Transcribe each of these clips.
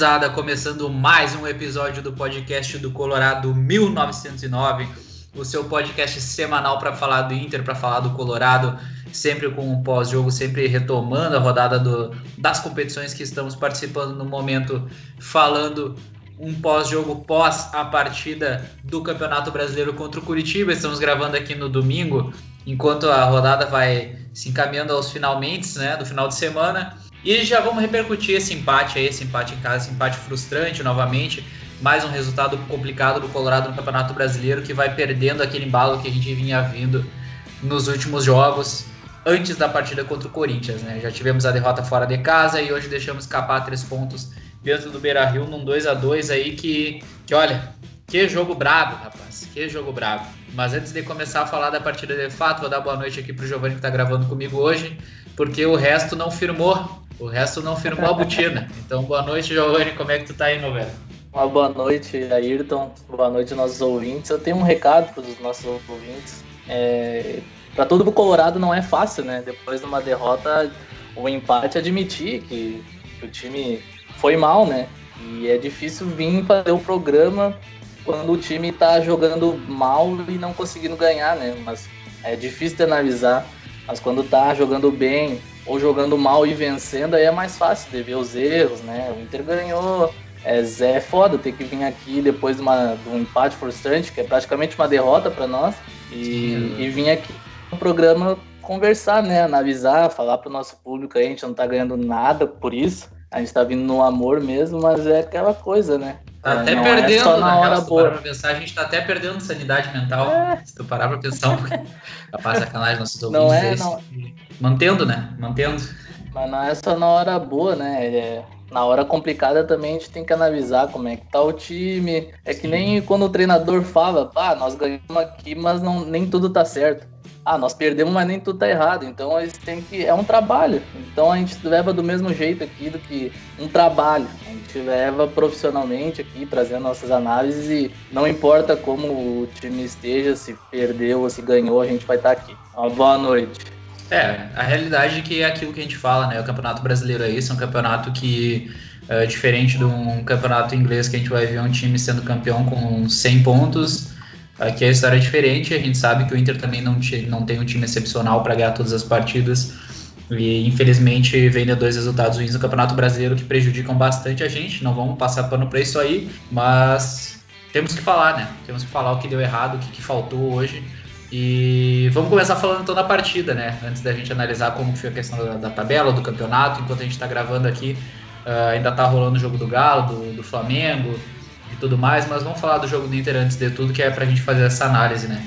Gurizada, começando mais um episódio do podcast do Colorado 1909, o seu podcast semanal para falar do Inter, para falar do Colorado, sempre com um pós-jogo, sempre retomando a rodada do, das competições que estamos participando no momento, falando um pós-jogo pós a partida do Campeonato Brasileiro contra o Curitiba. Estamos gravando aqui no domingo, enquanto a rodada vai se encaminhando aos finalmente, né, do final de semana. E já vamos repercutir esse empate aí, esse empate em casa, esse empate frustrante novamente. Mais um resultado complicado do Colorado no Campeonato Brasileiro, que vai perdendo aquele embalo que a gente vinha vindo nos últimos jogos, antes da partida contra o Corinthians. Né? Já tivemos a derrota fora de casa e hoje deixamos escapar três pontos dentro do Beira Rio num 2 a 2 aí que, que, olha, que jogo brabo, rapaz, que jogo brabo. Mas antes de começar a falar da partida de fato, vou dar boa noite aqui pro Giovanni que está gravando comigo hoje, porque o resto não firmou o resto não firmou a botina. Então, boa noite, Giovanni. Como é que tu tá aí, velho? Uma boa noite, Ayrton. Boa noite, nossos ouvintes. Eu tenho um recado para os nossos ouvintes. É... Para todo o Colorado não é fácil, né? Depois de uma derrota, o empate, admitir que, que o time foi mal, né? E é difícil vir fazer o programa quando o time tá jogando mal e não conseguindo ganhar, né? Mas é difícil de analisar. Mas quando tá jogando bem, ou jogando mal e vencendo, aí é mais fácil de ver os erros, né? O Inter ganhou. É, é foda ter que vir aqui depois de, uma, de um empate frustrante, que é praticamente uma derrota para nós, e, e vir aqui no programa conversar, né? Analisar, falar pro nosso público aí, a gente não tá ganhando nada por isso. A gente tá vindo no amor mesmo, mas é aquela coisa, né? Tá até não perdendo, é só na hora boa. Pra pensar, a gente tá até perdendo sanidade mental. É. Se tu parar pra pensar, capaz sacanagem nossos ouvintes. Não é, não. Mantendo, né? Mantendo. Mas não é só na hora boa, né? É, na hora complicada também a gente tem que analisar como é que tá o time. É que Sim. nem quando o treinador fala, pá, nós ganhamos aqui, mas não, nem tudo tá certo ah, nós perdemos, mas nem tudo tá errado. Então eles têm que. É um trabalho. Então a gente leva do mesmo jeito aqui do que um trabalho. Gente leva profissionalmente aqui, trazendo nossas análises e não importa como o time esteja, se perdeu ou se ganhou, a gente vai estar aqui. Uma boa noite. É, a realidade é que é aquilo que a gente fala, né? O Campeonato Brasileiro é isso, é um campeonato que. É diferente de um campeonato inglês que a gente vai ver um time sendo campeão com 100 pontos, Aqui a história é diferente, a gente sabe que o Inter também não, não tem um time excepcional para ganhar todas as partidas. E infelizmente vem de dois resultados ruins no Campeonato Brasileiro que prejudicam bastante a gente. Não vamos passar pano para isso aí, mas temos que falar, né? Temos que falar o que deu errado, o que, que faltou hoje. E vamos começar falando então da partida, né? Antes da gente analisar como foi a questão da, da tabela, do campeonato. Enquanto a gente está gravando aqui, uh, ainda está rolando o jogo do Galo, do, do Flamengo e tudo mais, mas vamos falar do jogo do Inter antes de tudo, que é pra gente fazer essa análise, né?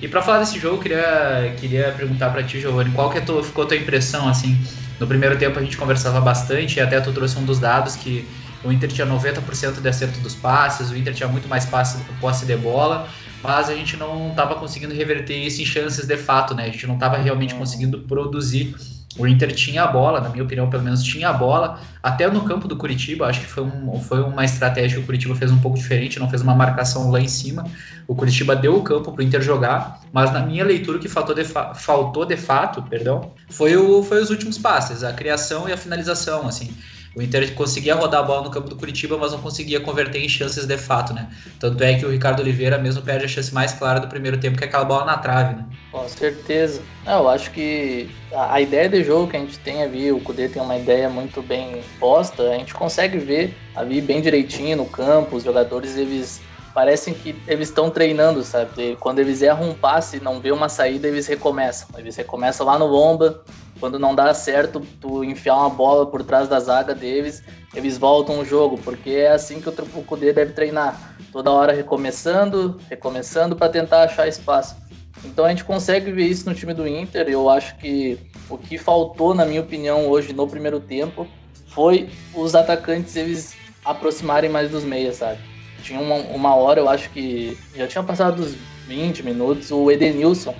E para falar desse jogo, queria, queria perguntar para ti, Giovanni, qual que é ficou a tua impressão, assim? No primeiro tempo a gente conversava bastante e até tu trouxe um dos dados que o Inter tinha 90% de acerto dos passes, o Inter tinha muito mais passe, posse de bola, mas a gente não estava conseguindo reverter isso em chances de fato, né? A gente não estava realmente conseguindo produzir o Inter tinha a bola, na minha opinião, pelo menos tinha a bola, até no campo do Curitiba, acho que foi, um, foi uma estratégia que o Curitiba fez um pouco diferente, não fez uma marcação lá em cima. O Curitiba deu o campo para o Inter jogar, mas na minha leitura o que faltou de, faltou de fato, perdão, foi, o, foi os últimos passes, a criação e a finalização, assim. O Inter conseguia rodar a bola no campo do Curitiba, mas não conseguia converter em chances de fato, né? Tanto é que o Ricardo Oliveira mesmo perde a chance mais clara do primeiro tempo, que é aquela bola na trave, né? Com certeza. Eu acho que a ideia de jogo que a gente tem ali, o Kudê tem uma ideia muito bem posta, a gente consegue ver ali bem direitinho no campo, os jogadores eles parecem que eles estão treinando, sabe? Quando eles erram um passe não vê uma saída, eles recomeçam. Eles recomeçam lá no lomba, quando não dá certo tu enfiar uma bola por trás da zaga deles, eles voltam o jogo, porque é assim que o, Kudê deve treinar. Toda hora recomeçando, recomeçando para tentar achar espaço. Então a gente consegue ver isso no time do Inter. Eu acho que o que faltou, na minha opinião, hoje no primeiro tempo foi os atacantes eles aproximarem mais dos meias, sabe? Tinha uma, uma hora, eu acho que já tinha passado dos 20 minutos, o Edenilson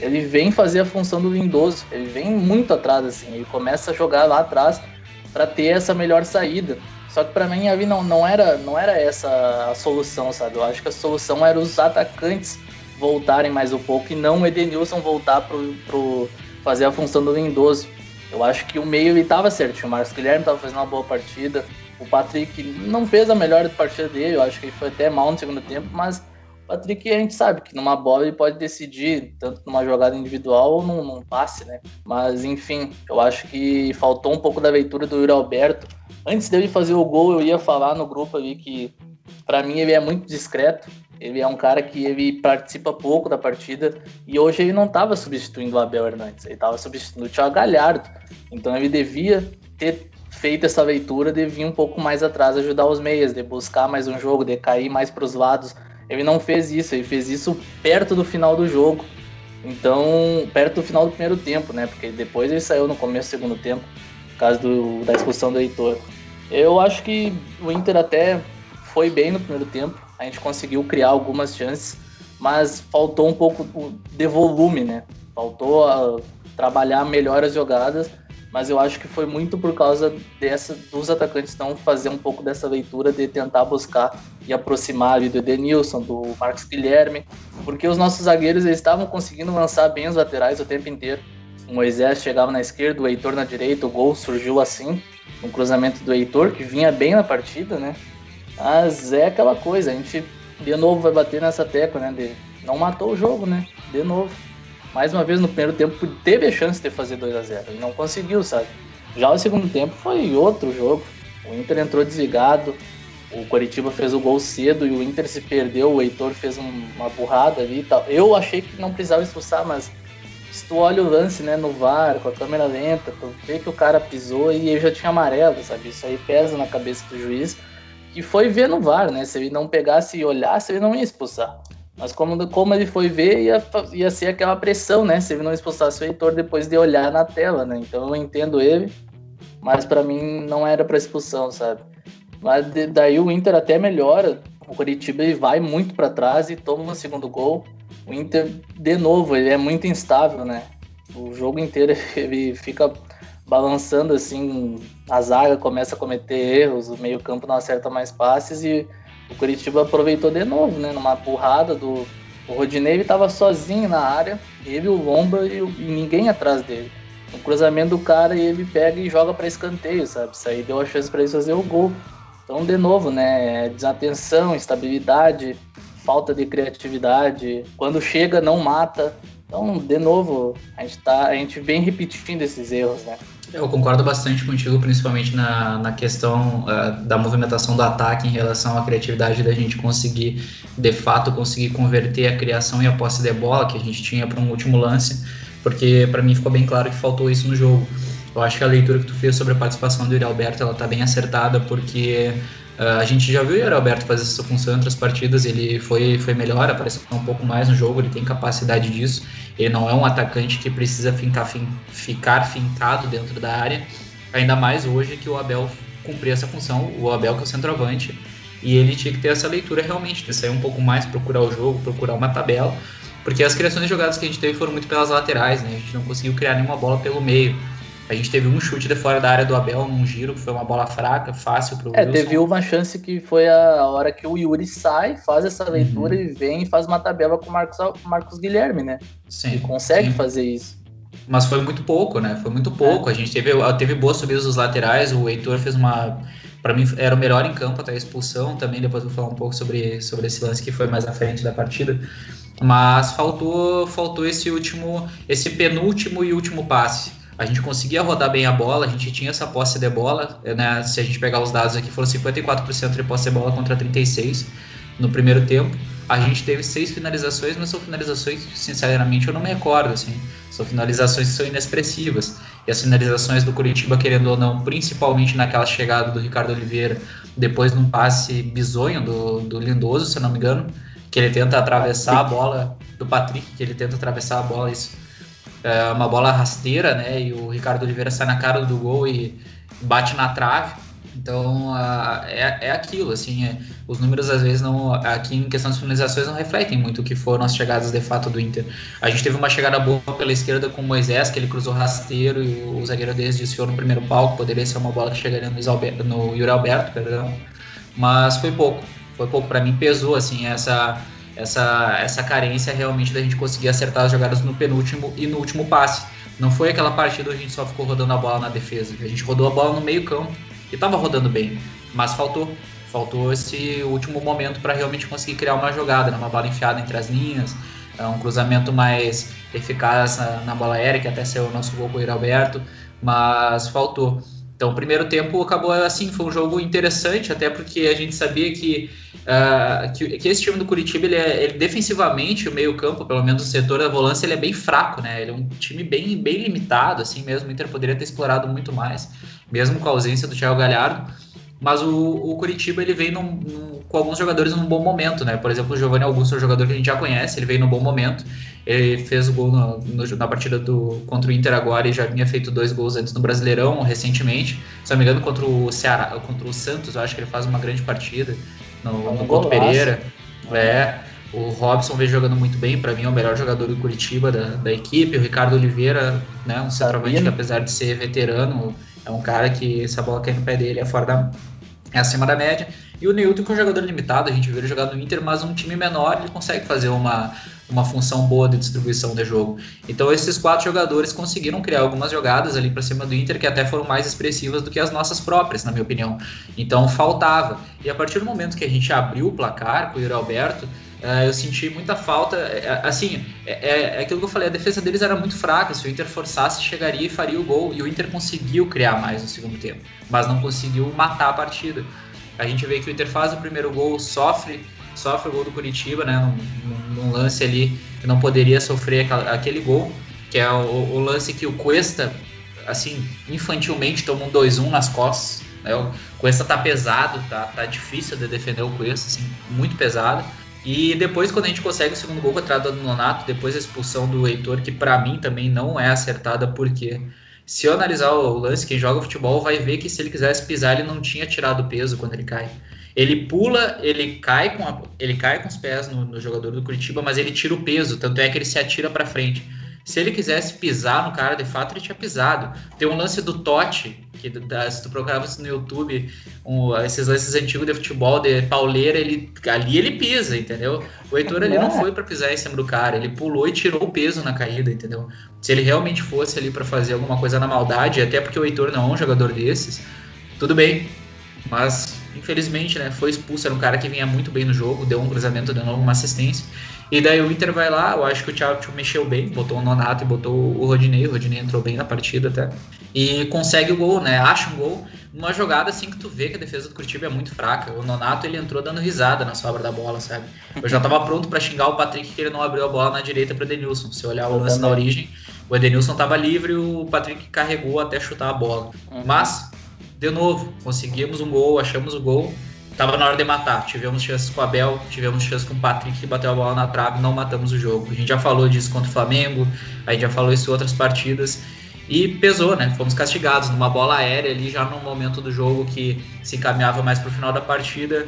ele vem fazer a função do Lindoso, ele vem muito atrás, assim, ele começa a jogar lá atrás para ter essa melhor saída. Só que para mim ali não, não, era, não era essa a solução, sabe? Eu acho que a solução era os atacantes voltarem mais um pouco e não o Edenilson voltar pro, pro fazer a função do Lindoso. Eu acho que o meio ele tava certo, o Marcos Guilherme tava fazendo uma boa partida, O Patrick não fez a melhor partida dele, eu acho que ele foi até mal no segundo tempo, mas Patrick a gente sabe que numa bola ele pode decidir, tanto numa jogada individual ou num, num passe, né? Mas enfim, eu acho que faltou um pouco da leitura do Yuri Alberto. Antes dele fazer o gol, eu ia falar no grupo ali que para mim ele é muito discreto. Ele é um cara que ele participa pouco da partida e hoje ele não estava substituindo o Abel Hernandes, ele estava substituindo o Thiago Galhardo. Então ele devia ter feito essa leitura de vir um pouco mais atrás ajudar os meias, de buscar mais um jogo, de cair mais para os lados. Ele não fez isso, ele fez isso perto do final do jogo. Então, perto do final do primeiro tempo, né? Porque depois ele saiu no começo do segundo tempo, por causa do, da expulsão do Heitor. Eu acho que o Inter até foi bem no primeiro tempo, a gente conseguiu criar algumas chances, mas faltou um pouco de volume, né? Faltou a, trabalhar melhor as jogadas mas eu acho que foi muito por causa dessa dos atacantes não fazer um pouco dessa leitura de tentar buscar e aproximar ali do Edenilson, do Marcos Guilherme, porque os nossos zagueiros eles estavam conseguindo lançar bem os laterais o tempo inteiro. O Moisés chegava na esquerda, o Heitor na direita, o gol surgiu assim, um cruzamento do Heitor que vinha bem na partida, né? Mas é aquela coisa, a gente de novo vai bater nessa tecla, né? De não matou o jogo, né? De novo mais uma vez no primeiro tempo teve a chance de fazer 2 a 0 e não conseguiu, sabe? Já o segundo tempo foi outro jogo. O Inter entrou desligado, o Coritiba fez o gol cedo e o Inter se perdeu, o Heitor fez uma burrada ali e tal. Eu achei que não precisava expulsar, mas se tu olha o lance, né, no VAR, com a câmera lenta, tu vê que o cara pisou e ele já tinha amarelo, sabe? Isso aí pesa na cabeça do juiz, que foi ver no VAR, né? Se ele não pegasse e olhasse, ele não ia expulsar. Mas como, como ele foi ver, ia, ia ser aquela pressão, né? Se ele não expulsasse o Heitor depois de olhar na tela, né? Então eu entendo ele, mas para mim não era para expulsão, sabe? Mas de, daí o Inter até melhora. O Curitiba ele vai muito para trás e toma o segundo gol. O Inter, de novo, ele é muito instável, né? O jogo inteiro ele fica balançando assim, a zaga começa a cometer erros, o meio-campo não acerta mais passes e o Curitiba aproveitou de novo, né? Numa porrada do. O Rodinei estava sozinho na área, ele, o Lomba e, e ninguém atrás dele. No cruzamento do cara, ele pega e joga para escanteio, sabe? Isso aí deu a chance para eles fazer o gol. Então, de novo, né? Desatenção, instabilidade, falta de criatividade. Quando chega, não mata. Então, de novo, a gente, tá, a gente vem repetindo esses erros, né? Eu concordo bastante contigo, principalmente na, na questão uh, da movimentação do ataque em relação à criatividade da gente conseguir, de fato, conseguir converter a criação e a posse de bola que a gente tinha para um último lance, porque para mim ficou bem claro que faltou isso no jogo. Eu acho que a leitura que tu fez sobre a participação do Yuri Alberto, ela tá bem acertada, porque a gente já viu o Yuri Alberto fazer essa função em outras partidas, ele foi, foi melhor, apareceu um pouco mais no jogo, ele tem capacidade disso. Ele não é um atacante que precisa fincar, fin, ficar fincado dentro da área, ainda mais hoje que o Abel cumpriu essa função, o Abel que é o centroavante, e ele tinha que ter essa leitura realmente, de sair um pouco mais, procurar o jogo, procurar uma tabela, porque as criações de jogadas que a gente teve foram muito pelas laterais, né? A gente não conseguiu criar nenhuma bola pelo meio. A gente teve um chute de fora da área do Abel num giro, que foi uma bola fraca, fácil pro É, Wilson. teve uma chance que foi a hora que o Yuri sai, faz essa leitura uhum. e vem e faz uma tabela com o Marcos, Marcos Guilherme, né? Sim. E consegue sim. fazer isso. Mas foi muito pouco, né? Foi muito pouco. É. A gente teve, teve boas subidas dos laterais, o Heitor fez uma. Para mim, era o melhor em campo até a expulsão também. Depois vou falar um pouco sobre, sobre esse lance que foi mais à frente da partida. Mas faltou, faltou esse último, esse penúltimo e último passe a gente conseguia rodar bem a bola, a gente tinha essa posse de bola, né? Se a gente pegar os dados aqui, foram 54% de posse de bola contra 36% no primeiro tempo. A gente teve seis finalizações, mas são finalizações, sinceramente, eu não me recordo, assim. São finalizações que são inexpressivas. E as finalizações do Curitiba, querendo ou não, principalmente naquela chegada do Ricardo Oliveira, depois num passe bizonho do, do Lindoso, se eu não me engano, que ele tenta atravessar a bola, do Patrick, que ele tenta atravessar a bola, isso é, uma bola rasteira, né? E o Ricardo Oliveira sai na cara do gol e bate na trave. Então é, é aquilo, assim, é, os números às vezes não, aqui em questão de finalizações não refletem muito o que foram as chegadas de fato do Inter. A gente teve uma chegada boa pela esquerda com o Moisés, que ele cruzou rasteiro e o zagueiro deles desfiou no primeiro palco, poderia ser uma bola que chegaria no, Isalberto, no Yuri Alberto, perdão, mas foi pouco, foi pouco, para mim pesou, assim, essa essa, essa carência realmente da gente conseguir acertar as jogadas no penúltimo e no último passe. Não foi aquela partida onde a gente só ficou rodando a bola na defesa. A gente rodou a bola no meio campo e estava rodando bem. mas faltou. Faltou esse último momento para realmente conseguir criar uma jogada, né? uma bola enfiada entre as linhas, é um cruzamento mais eficaz na, bola aérea, que até saiu o nosso gol com o Alberto, mas faltou. Então, o primeiro tempo acabou assim, foi um jogo interessante, até porque a gente sabia que, uh, que, que, esse time do Curitiba, ele, é, ele defensivamente, o meio-campo, pelo menos o setor da volância, ele é bem fraco, né? Ele é um time bem, bem limitado, assim mesmo. O Inter poderia ter explorado muito mais, mesmo com a ausência do Thiago Galhardo. Mas o, o Curitiba ele vem num, num, com alguns jogadores num bom momento, né? Por exemplo, o Giovanni Augusto é um jogador que a gente já conhece, ele veio num bom momento. Ele fez o gol no, no, na partida do, contra o Inter agora e já vinha feito dois gols antes no Brasileirão, recentemente. Se não me engano, contra o Ceará, contra o Santos, eu acho que ele faz uma grande partida no, no Couto Pereira. É. O Robson vem jogando muito bem, para mim é o melhor jogador do Curitiba da, da equipe. O Ricardo Oliveira, né, um centroavante que apesar de ser veterano, é um cara que se a bola cair no pé dele é fora da, é acima da média. E o Newton, que é um jogador limitado, a gente viu ele jogar no Inter, mas um time menor, ele consegue fazer uma, uma função boa de distribuição de jogo. Então esses quatro jogadores conseguiram criar algumas jogadas ali para cima do Inter que até foram mais expressivas do que as nossas próprias, na minha opinião. Então faltava. E a partir do momento que a gente abriu o placar com o Yuri Alberto, Uh, eu senti muita falta. É, assim, é, é, é, aquilo que eu falei, a defesa deles era muito fraca. Se o Inter forçasse, chegaria e faria o gol. E o Inter conseguiu criar mais no segundo tempo, mas não conseguiu matar a partida. A gente vê que o Inter faz o primeiro gol, sofre, sofre o gol do Curitiba, né? Num, num lance ali que não poderia sofrer aquele gol, que é o, o lance que o Cuesta, assim, infantilmente toma um 2-1 nas costas. Né? O Cuesta tá pesado, tá, tá difícil de defender o Cuesta, assim, muito pesado. E depois, quando a gente consegue o segundo gol contra o Nonato, depois a expulsão do Heitor, que para mim também não é acertada, porque se eu analisar o lance, quem joga futebol vai ver que se ele quisesse pisar, ele não tinha tirado peso quando ele cai. Ele pula, ele cai com, a, ele cai com os pés no, no jogador do Curitiba, mas ele tira o peso, tanto é que ele se atira para frente. Se ele quisesse pisar no cara, de fato, ele tinha pisado. Tem um lance do Totti, que se tu procurava no YouTube, um, esses lances antigos de futebol, de pauleira, ele, ali ele pisa, entendeu? O Heitor ali não é. foi para pisar em cima do cara, ele pulou e tirou o peso na caída, entendeu? Se ele realmente fosse ali para fazer alguma coisa na maldade, até porque o Heitor não é um jogador desses, tudo bem. Mas, infelizmente, né, foi expulso, era um cara que vinha muito bem no jogo, deu um cruzamento de novo, uma assistência. E daí o Inter vai lá, eu acho que o Thiago mexeu bem, botou o Nonato e botou o Rodinei, o Rodinei entrou bem na partida até. E consegue o gol, né? Acha um gol numa jogada assim que tu vê que a defesa do Curitiba é muito fraca. O Nonato ele entrou dando risada na sobra da bola, sabe? Eu já tava pronto para xingar o Patrick que ele não abriu a bola na direita para Denilson. Se olhar o lance na origem, o Edenilson tava livre, o Patrick carregou até chutar a bola. Uhum. Mas de novo, conseguimos um gol, achamos o gol Tava na hora de matar. Tivemos chances com o Abel, tivemos chances com o Patrick que bateu a bola na trave, não matamos o jogo. A gente já falou disso contra o Flamengo, a gente já falou isso em outras partidas. E pesou, né? Fomos castigados numa bola aérea ali já no momento do jogo que se encaminhava mais para o final da partida.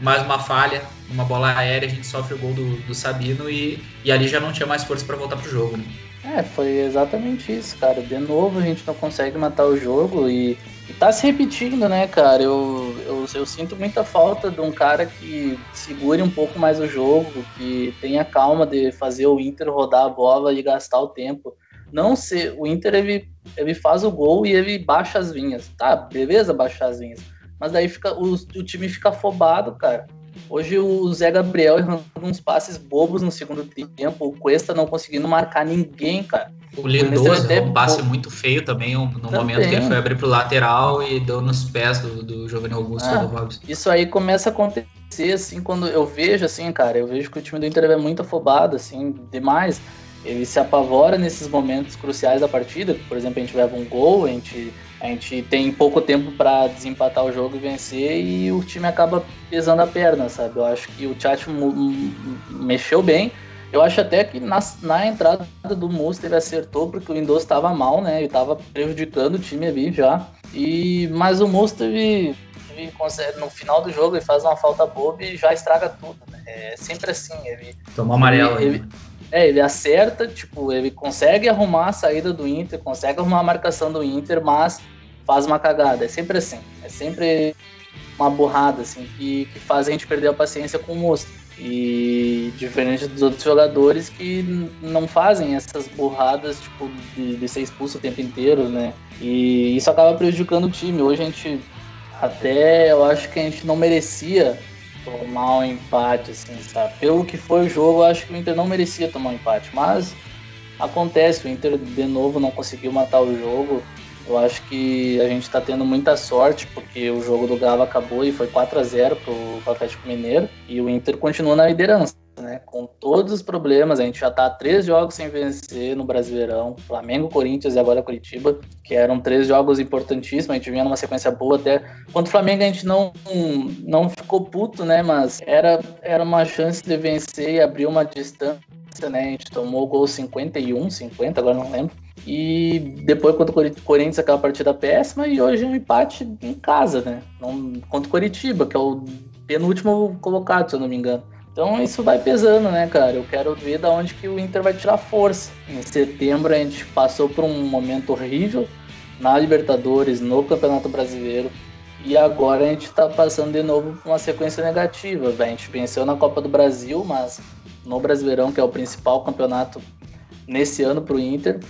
Mais uma falha, uma bola aérea, a gente sofre o gol do, do Sabino e, e ali já não tinha mais força para voltar pro jogo, né? É, foi exatamente isso, cara. De novo a gente não consegue matar o jogo e tá se repetindo, né, cara? Eu, eu, eu, sinto muita falta de um cara que segure um pouco mais o jogo, que tenha calma de fazer o Inter rodar a bola e gastar o tempo. Não ser. O Inter ele, ele faz o gol e ele baixa as linhas. Tá, beleza, baixar as linhas. Mas daí fica, o, o time fica afobado, cara. Hoje o Zé Gabriel errando uns passes bobos no segundo tempo, o Cuesta não conseguindo marcar ninguém, cara. O Lindoso, até... um passe muito feio também, no também. momento que ele foi abrir pro lateral e deu nos pés do, do Giovanni Augusto ah, do Isso aí começa a acontecer, assim, quando eu vejo, assim, cara, eu vejo que o time do Inter é muito afobado, assim, demais. Ele se apavora nesses momentos cruciais da partida, por exemplo, a gente leva um gol, a gente a gente tem pouco tempo para desempatar o jogo e vencer e o time acaba pesando a perna, sabe? Eu acho que o Tchat mexeu bem. Eu acho até que na, na entrada do Musto ele acertou porque o Windows estava mal, né? Ele estava prejudicando o time ali já. E mas o Musto ele, ele consegue, no final do jogo ele faz uma falta boba e já estraga tudo. Né? É sempre assim. Ele tomou amarelo. Ele, ele, é, ele acerta, tipo, ele consegue arrumar a saída do Inter, consegue arrumar a marcação do Inter, mas faz uma cagada. É sempre assim. É sempre uma borrada, assim, que, que faz a gente perder a paciência com o monstro. E diferente dos outros jogadores que não fazem essas borradas, tipo, de, de ser expulso o tempo inteiro, né? E isso acaba prejudicando o time. Hoje a gente até eu acho que a gente não merecia tomar um empate, assim, sabe? Pelo que foi o jogo, eu acho que o Inter não merecia tomar um empate, mas acontece, o Inter de novo não conseguiu matar o jogo. Eu acho que a gente está tendo muita sorte, porque o jogo do Galo acabou e foi 4 a 0 para o Atlético Mineiro, e o Inter continua na liderança né? Com todos os problemas, a gente já tá três jogos sem vencer no Brasileirão, Flamengo, Corinthians e agora Curitiba, que eram três jogos importantíssimos, a gente vinha numa sequência boa até. Quanto o Flamengo a gente não, não ficou puto, né? Mas era, era uma chance de vencer e abrir uma distância, né? A gente tomou o gol 51, 50, agora não lembro. E depois contra o Corinthians aquela partida péssima e hoje um empate em casa, né? Contra o Coritiba, que é o penúltimo colocado, se eu não me engano. Então isso vai pesando, né, cara? Eu quero ver da onde que o Inter vai tirar força. Em setembro a gente passou por um momento horrível na Libertadores, no Campeonato Brasileiro. E agora a gente tá passando de novo por uma sequência negativa. A gente venceu na Copa do Brasil, mas no Brasileirão, que é o principal campeonato nesse ano para o Inter,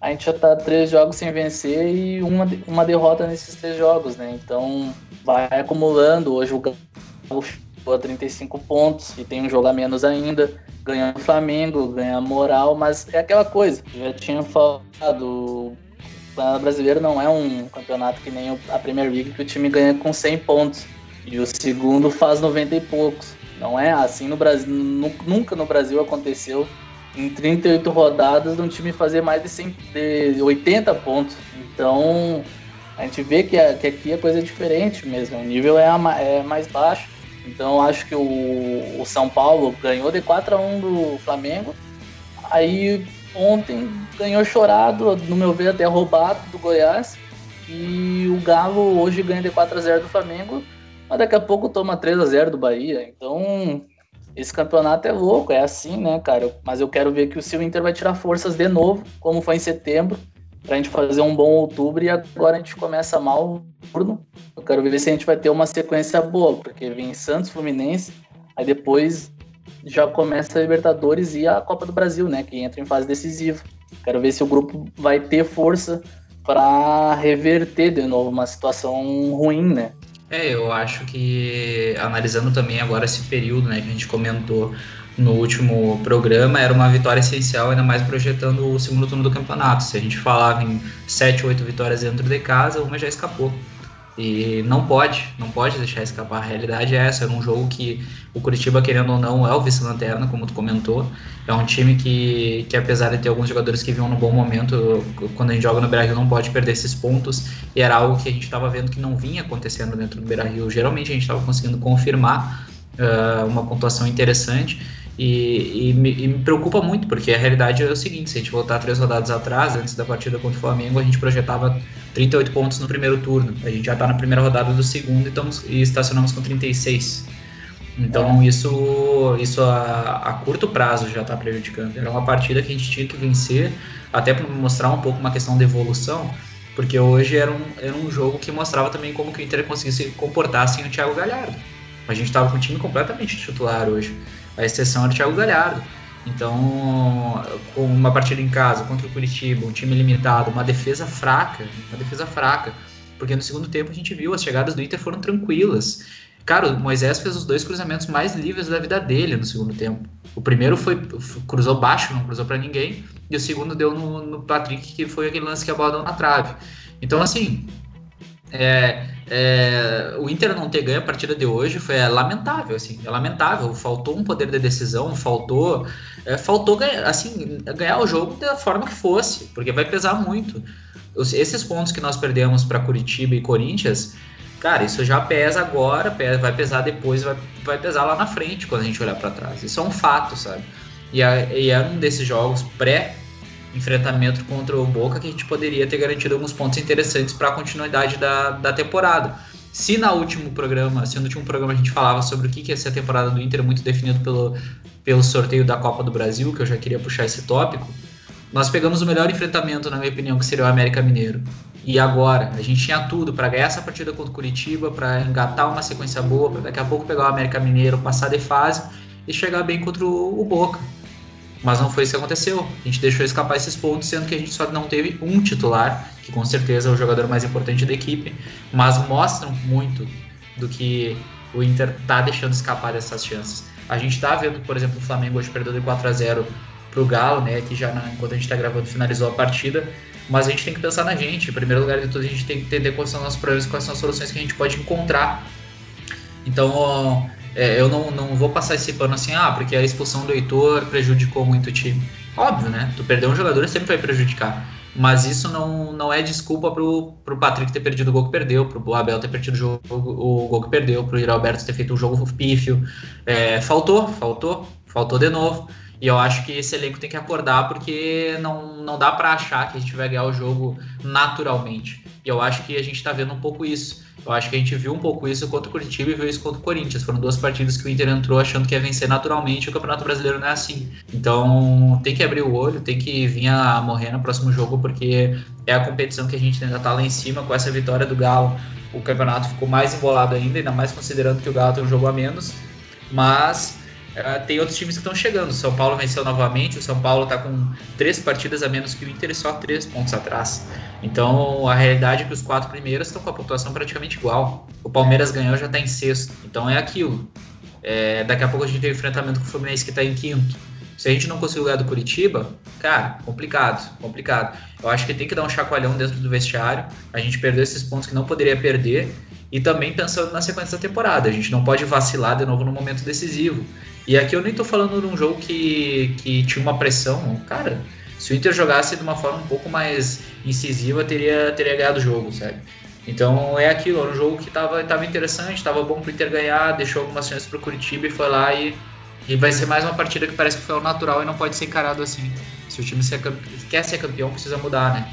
a gente já tá três jogos sem vencer e uma, uma derrota nesses três jogos, né? Então vai acumulando. Hoje o Galo a 35 pontos e tem um jogo a menos ainda. Ganha o Flamengo, ganha moral, mas é aquela coisa. Já tinha falado, o Campeonato Brasileiro não é um campeonato que nem a Premier League que o time ganha com 100 pontos e o segundo faz 90 e poucos. Não é assim no Brasil, nunca no Brasil aconteceu em 38 rodadas um time fazer mais de, 100, de 80 pontos. Então a gente vê que, que aqui a coisa é diferente mesmo, o nível é, é mais baixo. Então acho que o, o São Paulo ganhou de 4 a 1 do Flamengo. Aí ontem ganhou chorado, no meu ver até roubado do Goiás. E o Galo hoje ganha de 4 a 0 do Flamengo, mas daqui a pouco toma 3 a 0 do Bahia. Então, esse campeonato é louco, é assim, né, cara? Mas eu quero ver que o Sil Inter vai tirar forças de novo, como foi em setembro para a gente fazer um bom outubro e agora a gente começa mal turno. Eu quero ver se a gente vai ter uma sequência boa, porque vem Santos, Fluminense, aí depois já começa a Libertadores e a Copa do Brasil, né, que entra em fase decisiva. Quero ver se o grupo vai ter força para reverter de novo uma situação ruim, né? É, eu acho que analisando também agora esse período, né, que a gente comentou no último programa, era uma vitória essencial, ainda mais projetando o segundo turno do campeonato. Se a gente falava em 7, 8 vitórias dentro de casa, uma já escapou. E não pode, não pode deixar escapar. A realidade é essa. Era um jogo que o Curitiba, querendo ou não, é o vice-lanterna, como tu comentou. É um time que, que, apesar de ter alguns jogadores que vinham no bom momento, quando a gente joga no Beira-Rio, não pode perder esses pontos. E era algo que a gente estava vendo que não vinha acontecendo dentro do Beira-Rio. Geralmente a gente estava conseguindo confirmar uh, uma pontuação interessante. E, e, me, e, me, preocupa muito, porque a realidade é o seguinte: se a gente voltar três rodadas atrás, antes da partida contra o Flamengo, a gente projetava 38 pontos no primeiro turno. A gente já está na primeira rodada do segundo e, estamos, e estacionamos com 36. Então é. isso, isso a, a, curto prazo já está prejudicando. Era uma partida que a gente tinha que vencer, até para mostrar um pouco uma questão de evolução, porque hoje era um, era um jogo que mostrava também como que o Inter conseguia se comportar sem o Thiago Galhardo. A gente estava com o time completamente titular hoje. A exceção era o Thiago Galhardo. Então, com uma partida em casa contra o Curitiba, um time limitado, uma defesa fraca, uma defesa fraca, porque no segundo tempo a gente viu as chegadas do Inter foram tranquilas. Cara, o Moisés fez os dois cruzamentos mais livres da vida dele no segundo tempo. O primeiro foi cruzou baixo, não cruzou para ninguém, e o segundo deu no, no Patrick, que foi aquele lance que a bola deu na trave. Então, assim, é, é, o Inter não ter ganho a partida de hoje foi é, lamentável, assim, é lamentável. Faltou um poder de decisão, faltou, é, faltou ganhar, assim, ganhar o jogo da forma que fosse, porque vai pesar muito. Os, esses pontos que nós perdemos para Curitiba e Corinthians, cara, isso já pesa agora, vai pesar depois, vai, vai pesar lá na frente quando a gente olhar para trás. Isso é um fato, sabe? E, é, e é um desses jogos pré enfrentamento contra o Boca que a gente poderia ter garantido alguns pontos interessantes para a continuidade da, da temporada. Se na último programa, se no último programa a gente falava sobre o que, que ia ser a temporada do Inter, muito definido pelo, pelo sorteio da Copa do Brasil, que eu já queria puxar esse tópico, nós pegamos o melhor enfrentamento, na minha opinião, que seria o América Mineiro. E agora, a gente tinha tudo para ganhar essa partida contra o Curitiba, para engatar uma sequência boa, para daqui a pouco pegar o América Mineiro, passar de fase e chegar bem contra o, o Boca. Mas não foi isso que aconteceu. A gente deixou escapar esses pontos, sendo que a gente só não teve um titular, que com certeza é o jogador mais importante da equipe, mas mostram muito do que o Inter tá deixando escapar dessas chances. A gente tá vendo, por exemplo, o Flamengo hoje perdeu de 4 a 0 pro Galo, né, que já enquanto a gente tá gravando finalizou a partida, mas a gente tem que pensar na gente. Em primeiro lugar de tudo, a gente tem que entender quais são os nossos problemas, quais são as soluções que a gente pode encontrar. Então, é, eu não, não vou passar esse pano assim, ah, porque a expulsão do Heitor prejudicou muito o time. Óbvio, né? Tu perder um jogador sempre vai prejudicar. Mas isso não, não é desculpa pro, pro Patrick ter perdido o gol que perdeu, pro Abel ter perdido o, jogo, o gol que perdeu, pro Alberto ter feito um jogo pífio. É, faltou, faltou, faltou de novo. E eu acho que esse elenco tem que acordar porque não, não dá para achar que a gente vai ganhar o jogo naturalmente. E eu acho que a gente está vendo um pouco isso. Eu acho que a gente viu um pouco isso contra o Curitiba e viu isso contra o Corinthians. Foram duas partidas que o Inter entrou achando que ia vencer naturalmente e o Campeonato Brasileiro não é assim. Então tem que abrir o olho, tem que vir a morrer no próximo jogo, porque é a competição que a gente ainda tá lá em cima. Com essa vitória do Galo, o campeonato ficou mais embolado ainda, ainda mais considerando que o Galo tem um jogo a menos. Mas Uh, tem outros times que estão chegando. O São Paulo venceu novamente. O São Paulo está com três partidas a menos que o Inter só três pontos atrás. Então a realidade é que os quatro primeiros estão com a pontuação praticamente igual. O Palmeiras ganhou já está em sexto. Então é aquilo. É, daqui a pouco a gente tem o enfrentamento com o Fluminense que está em quinto. Se a gente não conseguir ganhar do Curitiba, cara, complicado, complicado. Eu acho que tem que dar um chacoalhão dentro do vestiário. A gente perdeu esses pontos que não poderia perder. E também pensando na sequência da temporada. A gente não pode vacilar de novo no momento decisivo. E aqui eu nem tô falando de um jogo que, que tinha uma pressão. Cara, se o Inter jogasse de uma forma um pouco mais incisiva, teria, teria ganhado o jogo, sabe? Então é aquilo, era um jogo que tava, tava interessante, tava bom pro Inter ganhar, deixou algumas chances pro Curitiba e foi lá e, e vai ser mais uma partida que parece que foi ao natural e não pode ser encarado assim. Se o time ser, quer ser campeão, precisa mudar, né?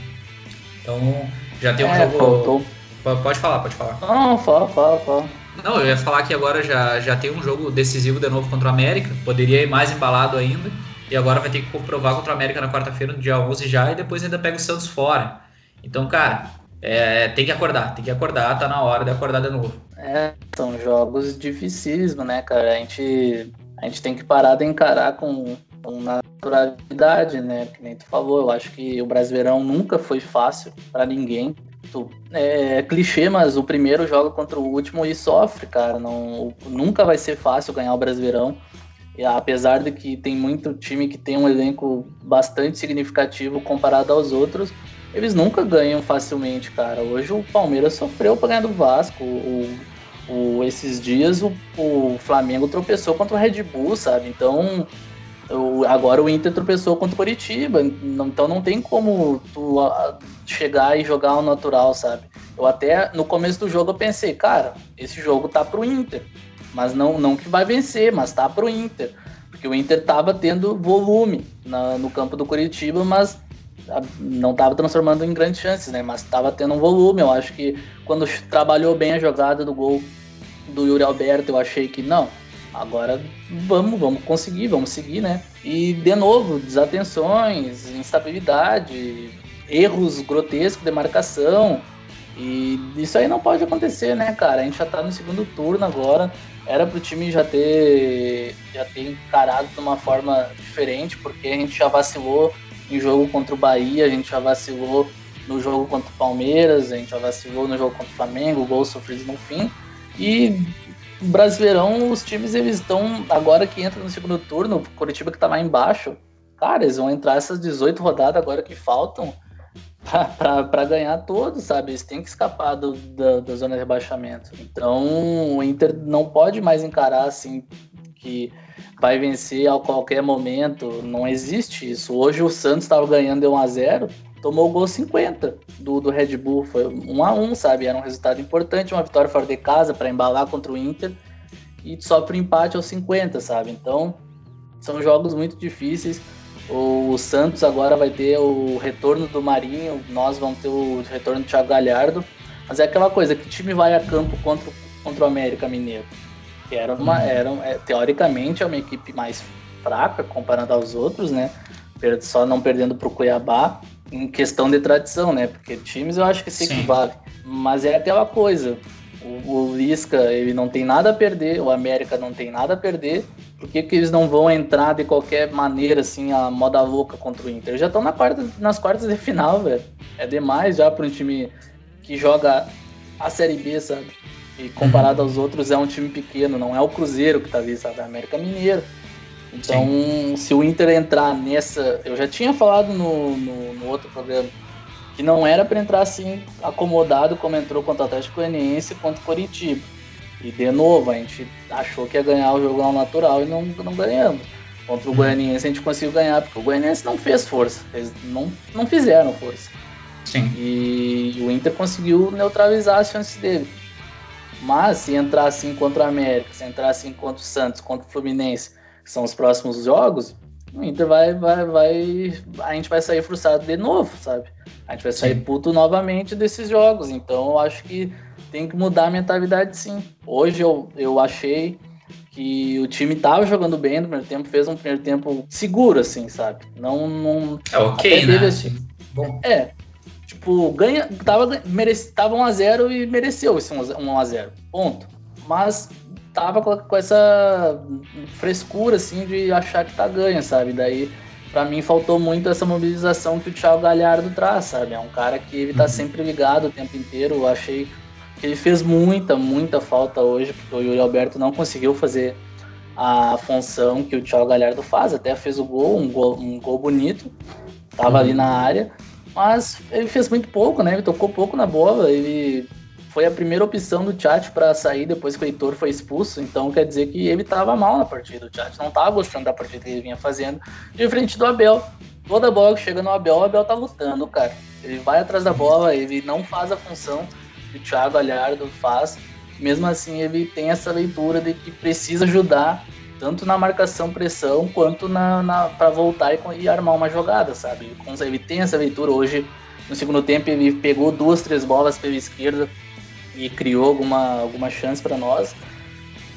Então já tem um é, jogo. Pode falar, pode falar. Não, fala, fala, fala. Não, eu ia falar que agora já, já tem um jogo decisivo de novo contra o América, poderia ir mais embalado ainda, e agora vai ter que comprovar contra o América na quarta-feira, no dia 11 já, e depois ainda pega o Santos fora. Então, cara, é, tem que acordar, tem que acordar, tá na hora de acordar de novo. É, são jogos dificílimos, né, cara? A gente, a gente tem que parar de encarar com, com naturalidade, né? Que nem tu falou, eu acho que o Brasileirão nunca foi fácil para ninguém é, clichê, mas o primeiro joga contra o último e sofre, cara. Não, nunca vai ser fácil ganhar o Brasileirão. E, apesar de que tem muito time que tem um elenco bastante significativo comparado aos outros, eles nunca ganham facilmente, cara. Hoje o Palmeiras sofreu para ganhar do Vasco. O, o, esses dias o, o Flamengo tropeçou contra o Red Bull, sabe? Então o, agora o Inter tropeçou contra o Curitiba, então não tem como tu chegar e jogar ao natural, sabe? Eu até no começo do jogo eu pensei, cara, esse jogo tá pro Inter, mas não, não que vai vencer, mas tá pro Inter, porque o Inter tava tendo volume na, no campo do Curitiba, mas não tava transformando em grandes chances, né? Mas tava tendo um volume. Eu acho que quando trabalhou bem a jogada do gol do Yuri Alberto, eu achei que não, Agora vamos, vamos conseguir, vamos seguir, né? E de novo, desatenções, instabilidade, erros grotescos de marcação. E isso aí não pode acontecer, né, cara? A gente já tá no segundo turno agora. Era pro time já ter, já ter encarado de uma forma diferente, porque a gente já vacilou em jogo contra o Bahia, a gente já vacilou no jogo contra o Palmeiras, a gente já vacilou no jogo contra o Flamengo, gol sofrido no fim. E Brasileirão, os times eles estão, agora que entra no segundo turno, o Curitiba que tá lá embaixo, cara, eles vão entrar essas 18 rodadas agora que faltam para ganhar todos, sabe? Eles têm que escapar do, da, da zona de rebaixamento. Então, o Inter não pode mais encarar assim que vai vencer a qualquer momento. Não existe isso. Hoje o Santos estava ganhando de 1 a 0 tomou o gol 50 do, do Red Bull. Foi 1 a 1 sabe? Era um resultado importante, uma vitória fora de casa para embalar contra o Inter e sofre um empate aos 50, sabe? Então, são jogos muito difíceis. O Santos agora vai ter o retorno do Marinho, nós vamos ter o retorno do Thiago Galhardo. Mas é aquela coisa, que time vai a campo contra, contra o América Mineiro? Que era uma, uhum. era, é, teoricamente, é uma equipe mais fraca comparando aos outros, né? Só não perdendo para o Cuiabá em questão de tradição, né? Porque times eu acho que se equivale. Mas é aquela coisa. O, o Lisca, ele não tem nada a perder, o América não tem nada a perder. por que, que eles não vão entrar de qualquer maneira, assim, a moda louca contra o Inter? Já estão na quarta, nas quartas de final, velho. É demais já para um time que joga a Série B, sabe? E comparado uhum. aos outros, é um time pequeno, não é o Cruzeiro que tá ali, sabe? É América Mineiro. Então, Sim. se o Inter entrar nessa. Eu já tinha falado no, no, no outro programa que não era para entrar assim acomodado como entrou contra o Atlético Goianiense contra o Coritiba. E de novo, a gente achou que ia ganhar o jogo ao natural e não, não ganhamos. Contra o uhum. Goianiense a gente conseguiu ganhar, porque o Goianiense não fez força. Eles não, não fizeram força. Sim. E o Inter conseguiu neutralizar as chances dele. Mas se entrar assim contra o América, se entrar assim contra o Santos, contra o Fluminense, que são os próximos jogos, o Inter vai, vai, vai. A gente vai sair frustrado de novo, sabe? A gente vai sair sim. puto novamente desses jogos. Então eu acho que tem que mudar a mentalidade sim. Hoje eu, eu achei que o time tava jogando bem no primeiro tempo, fez um primeiro tempo seguro, assim, sabe? Não. não é ok, né? Assim, Bom. É. Tipo, ganha, tava, merece, tava 1x0 e mereceu esse 1x0. Ponto. Mas tava com, essa frescura, assim, de achar que tá ganha, sabe? Daí, para mim, faltou muito essa mobilização que o Thiago Galhardo traz, sabe? É um cara que ele tá uhum. sempre ligado o tempo inteiro. Eu achei que ele fez muita, muita falta hoje, porque o Yuri Alberto não conseguiu fazer a função que o Thiago Galhardo faz. Até fez o gol, um gol, um gol bonito, tava uhum. ali na área. Mas ele fez muito pouco, né? Ele tocou pouco na bola. Ele foi a primeira opção do chat para sair depois que o Heitor foi expulso. Então quer dizer que ele estava mal na partida. O chat não estava gostando da partida que ele vinha fazendo de frente do Abel. Toda bola que chega no Abel, o Abel tá lutando, cara. Ele vai atrás da bola, ele não faz a função que o Thiago Galhardo faz. Mesmo assim, ele tem essa leitura de que precisa ajudar tanto na marcação pressão quanto na, na para voltar e, e, armar uma jogada, sabe? Ele tem essa leitura hoje. No segundo tempo ele pegou duas, três bolas pela esquerda e criou alguma, alguma chance para nós.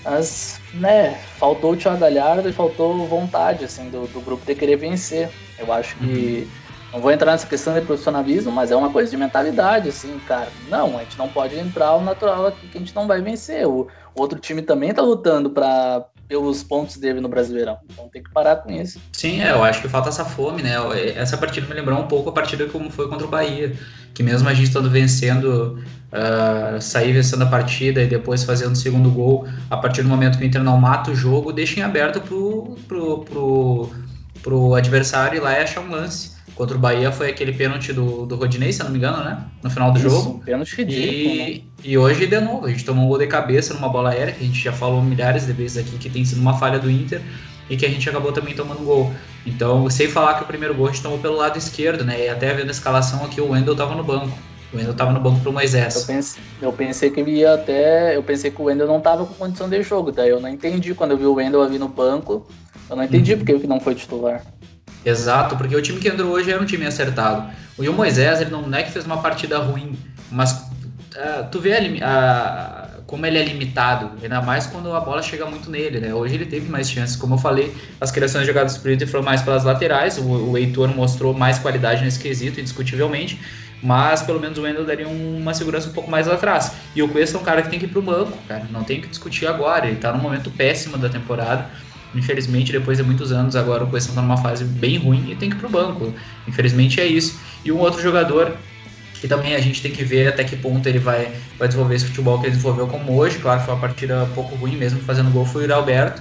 Mas, né, faltou o Thiago Galhardo e faltou vontade, assim, do, do grupo de querer vencer. Eu acho que, uhum. não vou entrar nessa questão de profissionalismo, mas é uma coisa de mentalidade, assim, cara. Não, a gente não pode entrar ao natural aqui que a gente não vai vencer. O, o outro time também tá lutando para pelos pontos dele no Brasileirão. Então tem que parar com isso. Sim, é, eu acho que falta essa fome, né? Essa partida me lembrou um pouco a partida como foi contra o Bahia, que mesmo a gente estando vencendo, uh, sair vencendo a partida e depois fazendo o segundo gol, a partir do momento que o Inter não mata o jogo, deixa em aberto pro, pro, pro, pro adversário ir lá e achar um lance. Contra o Bahia foi aquele pênalti do, do Rodinei, se eu não me engano, né? No final do Isso, jogo. Pênalti ridículo. E, né? e hoje, de novo, a gente tomou um gol de cabeça numa bola aérea, que a gente já falou milhares de vezes aqui, que tem sido uma falha do Inter e que a gente acabou também tomando gol. Então, sem falar que o primeiro gol a gente tomou pelo lado esquerdo, né? E até vendo a escalação aqui, o Wendel tava no banco. O Wendel tava no banco pro Moisés. Eu pensei, eu pensei que ele ia até. Eu pensei que o Wendel não tava com condição de jogo. Daí eu não entendi quando eu vi o Wendel ali no banco. Eu não entendi uhum. porque ele não foi titular. Exato, porque o time que entrou hoje era um time acertado. O Will Moisés, ele não é que fez uma partida ruim, mas uh, tu vê a, a, como ele é limitado, ainda mais quando a bola chega muito nele, né? Hoje ele teve mais chances, como eu falei, as criações de jogadas por Inter foram mais pelas laterais, o, o Heitor mostrou mais qualidade nesse quesito, indiscutivelmente, mas pelo menos o Wendel daria uma segurança um pouco mais atrás. E o Cuesta é um cara que tem que ir pro banco, cara, não tem que discutir agora, ele tá num momento péssimo da temporada, Infelizmente, depois de muitos anos, agora o Coelho está numa fase bem ruim e tem que ir pro banco. Infelizmente é isso. E um outro jogador que também a gente tem que ver até que ponto ele vai, vai desenvolver esse futebol que ele desenvolveu como hoje. Claro, foi uma partida pouco ruim mesmo, fazendo gol foi o Alberto.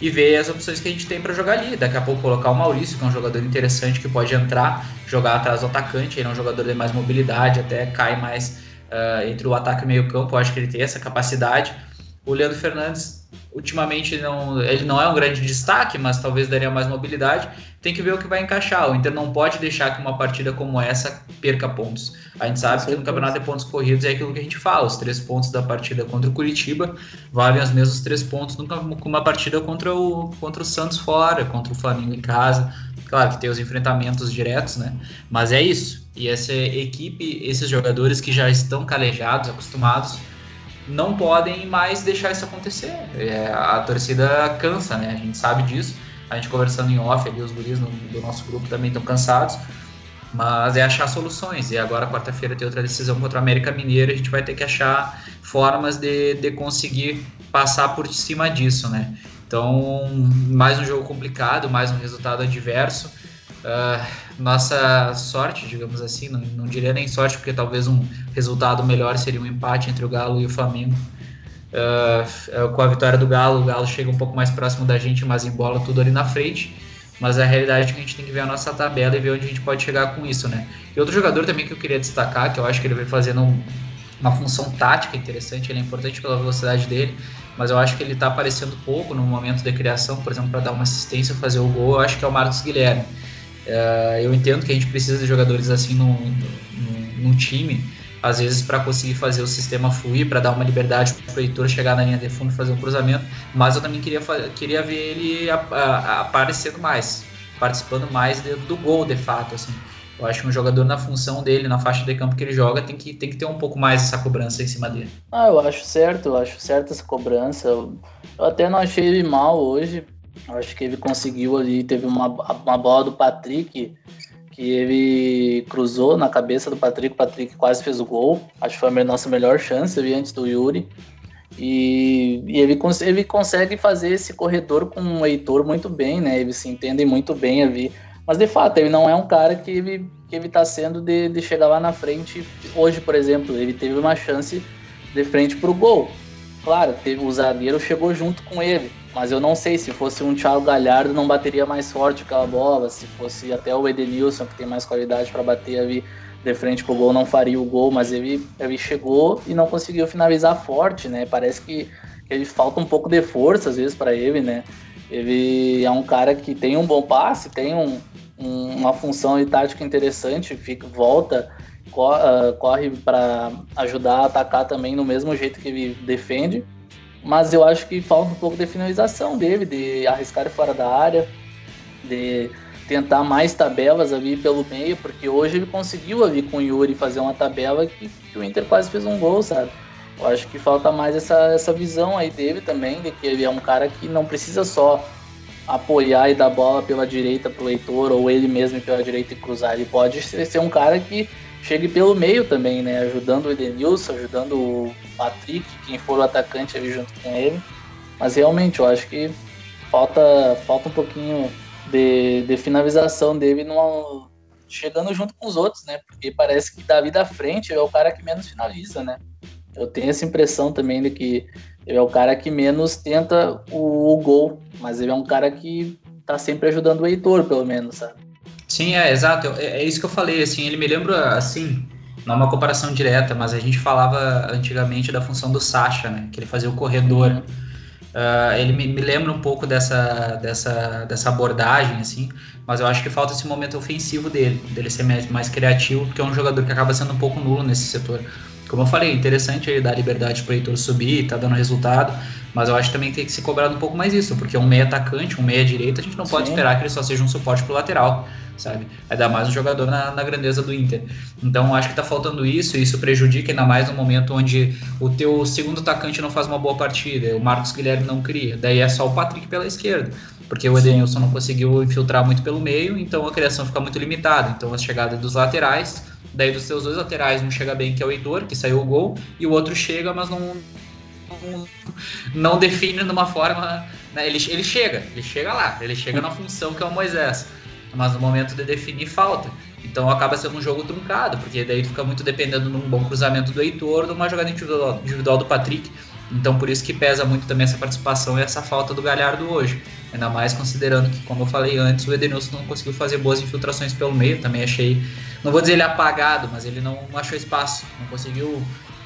E ver as opções que a gente tem para jogar ali. Daqui a pouco colocar o Maurício, que é um jogador interessante que pode entrar, jogar atrás do atacante. Ele é um jogador de mais mobilidade, até cai mais uh, entre o ataque e o meio campo. Eu acho que ele tem essa capacidade. O Leandro Fernandes ultimamente não, ele não é um grande destaque, mas talvez daria mais mobilidade. Tem que ver o que vai encaixar. O Inter não pode deixar que uma partida como essa perca pontos. A gente sabe que no campeonato de pontos corridos é aquilo que a gente fala: os três pontos da partida contra o Curitiba valem os mesmos três pontos numa partida contra o, contra o Santos fora, contra o Flamengo em casa. Claro que tem os enfrentamentos diretos, né? Mas é isso. E essa equipe, esses jogadores que já estão calejados, acostumados, não podem mais deixar isso acontecer. É, a torcida cansa, né? A gente sabe disso. A gente conversando em off ali, os guris no, do nosso grupo também estão cansados. Mas é achar soluções. E agora, quarta-feira, tem outra decisão contra a América Mineira. A gente vai ter que achar formas de, de conseguir passar por cima disso, né? Então, mais um jogo complicado, mais um resultado adverso. Uh, nossa sorte, digamos assim, não, não, diria nem sorte, porque talvez um resultado melhor seria um empate entre o Galo e o Flamengo. Uh, com a vitória do Galo, o Galo chega um pouco mais próximo da gente, mas embola tudo ali na frente. Mas a realidade é que a gente tem que ver a nossa tabela e ver onde a gente pode chegar com isso, né? E outro jogador também que eu queria destacar, que eu acho que ele vai fazendo um, uma função tática interessante, ele é importante pela velocidade dele, mas eu acho que ele está aparecendo pouco no momento de criação, por exemplo, para dar uma assistência, fazer o gol, eu acho que é o Marcos Guilherme. Uh, eu entendo que a gente precisa de jogadores assim num time, às vezes para conseguir fazer o sistema fluir, para dar uma liberdade para o Heitor chegar na linha de fundo e fazer um cruzamento, mas eu também queria, queria ver ele a, a, aparecendo mais, participando mais de, do gol de fato, assim. Eu acho que um jogador na função dele, na faixa de campo que ele joga, tem que, tem que ter um pouco mais essa cobrança em cima dele. Ah, eu acho certo, eu acho certo essa cobrança. Eu até não achei ele mal hoje. Acho que ele conseguiu ali, teve uma, uma bola do Patrick que ele cruzou na cabeça do Patrick, o Patrick quase fez o gol. Acho que foi a nossa melhor chance ali antes do Yuri. E, e ele, ele consegue fazer esse corredor com o Heitor muito bem, né? Eles se entendem muito bem ali mas de fato, ele não é um cara que ele, que ele tá sendo de, de chegar lá na frente. Hoje, por exemplo, ele teve uma chance de frente pro gol. Claro, teve, o zagueiro chegou junto com ele, mas eu não sei se fosse um Thiago Galhardo não bateria mais forte aquela bola, se fosse até o Edenilson que tem mais qualidade para bater ali de frente pro gol não faria o gol, mas ele, ele chegou e não conseguiu finalizar forte, né? Parece que, ele falta um pouco de força às vezes para ele, né? Ele é um cara que tem um bom passe, tem um, um, uma função de tática interessante, fica, volta, ah, corre para ajudar a atacar também no mesmo jeito que ele defende. Mas eu acho que falta um pouco de finalização dele, de arriscar fora da área, de tentar mais tabelas ali pelo meio, porque hoje ele conseguiu ali com o Yuri fazer uma tabela que, que o Inter quase fez um gol, sabe? Eu acho que falta mais essa, essa visão aí dele também, de que ele é um cara que não precisa só apoiar e dar bola pela direita pro Heitor, ou ele mesmo pela direita e cruzar. Ele pode ser um cara que chegue pelo meio também, né? Ajudando o Edenilson, ajudando o Patrick, quem for o atacante ali junto com ele. Mas realmente, eu acho que falta, falta um pouquinho de, de finalização dele numa, chegando junto com os outros, né? Porque parece que da vida à frente é o cara que menos finaliza, né? Eu tenho essa impressão também de que ele é o cara que menos tenta o, o gol, mas ele é um cara que tá sempre ajudando o Heitor, pelo menos, sabe? Sim, é, exato. É, é isso que eu falei, assim, ele me lembra, assim, não é uma comparação direta, mas a gente falava antigamente da função do Sacha, né? Que ele fazia o corredor. Uhum. Uh, ele me, me, lembra um pouco dessa, dessa, dessa abordagem, assim, mas eu acho que falta esse momento ofensivo dele, dele ser mais, mais criativo, porque é um jogador que acaba sendo um pouco nulo nesse setor. Como eu falei, interessante ele dar liberdade para o Heitor subir, tá dando resultado, mas eu acho que também tem que ser cobrado um pouco mais isso, porque um meia atacante, um meia direita, a gente não Sim. pode esperar que ele só seja um suporte pro lateral, sabe? Ainda mais um jogador na, na grandeza do Inter. Então acho que tá faltando isso, e isso prejudica ainda mais no momento onde o teu segundo atacante não faz uma boa partida, o Marcos Guilherme não cria, daí é só o Patrick pela esquerda porque o Edenilson não conseguiu infiltrar muito pelo meio, então a criação fica muito limitada. Então as chegadas dos laterais Daí dos seus dois laterais, um chega bem, que é o Heitor, que saiu o gol, e o outro chega, mas não, não, define de uma forma. Né? Ele, ele chega, ele chega lá, ele chega na função que é o Moisés. Mas no momento de definir, falta. Então acaba sendo um jogo truncado, porque daí fica muito dependendo de um bom cruzamento do Heitor, de uma jogada individual, individual do Patrick. Então por isso que pesa muito também essa participação e essa falta do Galhardo hoje. Ainda mais considerando que, como eu falei antes, o Edenilson não conseguiu fazer boas infiltrações pelo meio. Também achei, não vou dizer ele apagado, mas ele não achou espaço, não conseguiu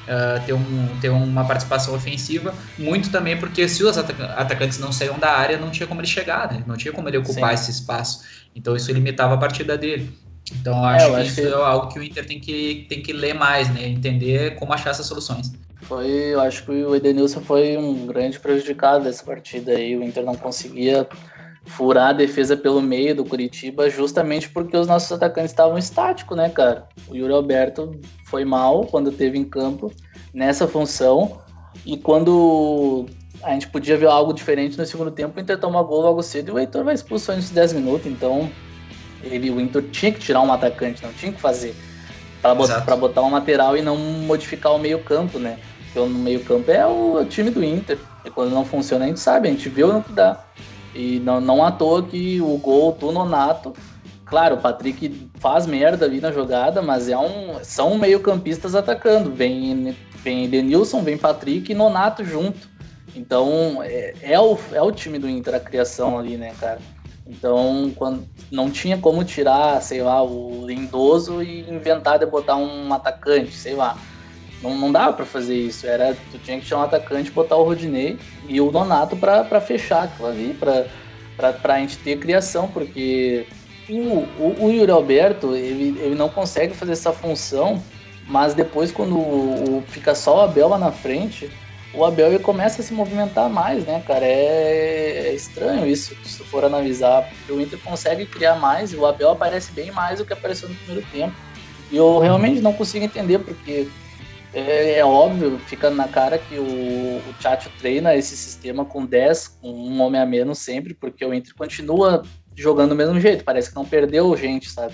uh, ter, um, ter uma participação ofensiva. Muito também porque se os atacantes não saíam da área, não tinha como ele chegar, né? não tinha como ele ocupar Sim. esse espaço. Então isso limitava a partida dele. Então eu acho, é, eu que acho isso que... é algo que o Inter tem que, tem que ler mais, né? Entender como achar essas soluções. Foi, eu acho que o Edenilson foi um grande prejudicado dessa partida aí. O Inter não conseguia furar a defesa pelo meio do Curitiba, justamente porque os nossos atacantes estavam estáticos, né, cara? O Yuri Alberto foi mal quando teve em campo nessa função. E quando a gente podia ver algo diferente no segundo tempo, o Inter toma gol logo cedo e o Heitor vai expulso antes de 10 minutos. Então, ele, o Inter tinha que tirar um atacante, não tinha que fazer. Para botar, botar um lateral e não modificar o meio-campo, né? Porque o meio-campo é o, time do Inter. E quando não funciona, a gente sabe, a gente vê o que dá. E não, não à toa que o gol do Nonato, claro, o Patrick faz merda ali na jogada, mas é um, são meio-campistas atacando. Vem, vem Denilson, vem Patrick e Nonato junto. Então é, é, o, é o time do Inter a criação ali, né, cara? Então, quando não tinha como tirar, sei lá, o Lindoso e inventar de botar um atacante, sei lá. Não, não dava para fazer isso. Era, tu tinha que tirar um atacante, botar o Rodinei e o Donato para fechar aquilo ali, para a gente ter criação, porque o, o, o Yuri Alberto, ele, ele não consegue fazer essa função, mas depois quando o, o fica só o Abel lá na frente, o Abel ele começa a se movimentar mais, né, cara? É, é estranho isso, se for analisar. O Inter consegue criar mais e o Abel aparece bem mais do que apareceu no primeiro tempo. E eu realmente não consigo entender, porque é, é óbvio, fica na cara que o, o Tchatcho treina esse sistema com 10, com um homem a menos sempre, porque o Inter continua jogando do mesmo jeito, parece que não perdeu gente, sabe?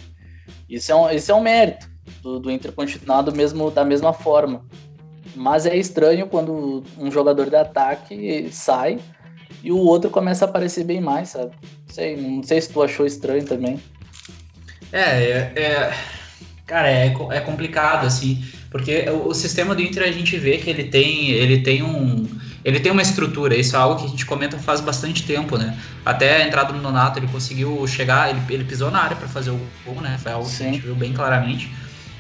Isso é um, isso é um mérito do, do Inter continuar do mesmo, da mesma forma. Mas é estranho quando um jogador de ataque sai e o outro começa a aparecer bem mais, sabe? Não sei, não sei se tu achou estranho também. É, é, é cara, é, é complicado, assim, porque o, o, sistema do Inter a gente vê que ele tem, ele tem um. Ele tem uma estrutura, isso é algo que a gente comenta faz bastante tempo, né? Até a entrada no Nonato, ele conseguiu chegar, ele, ele pisou na área para fazer o gol, né? Foi algo Sim. que a gente viu bem claramente.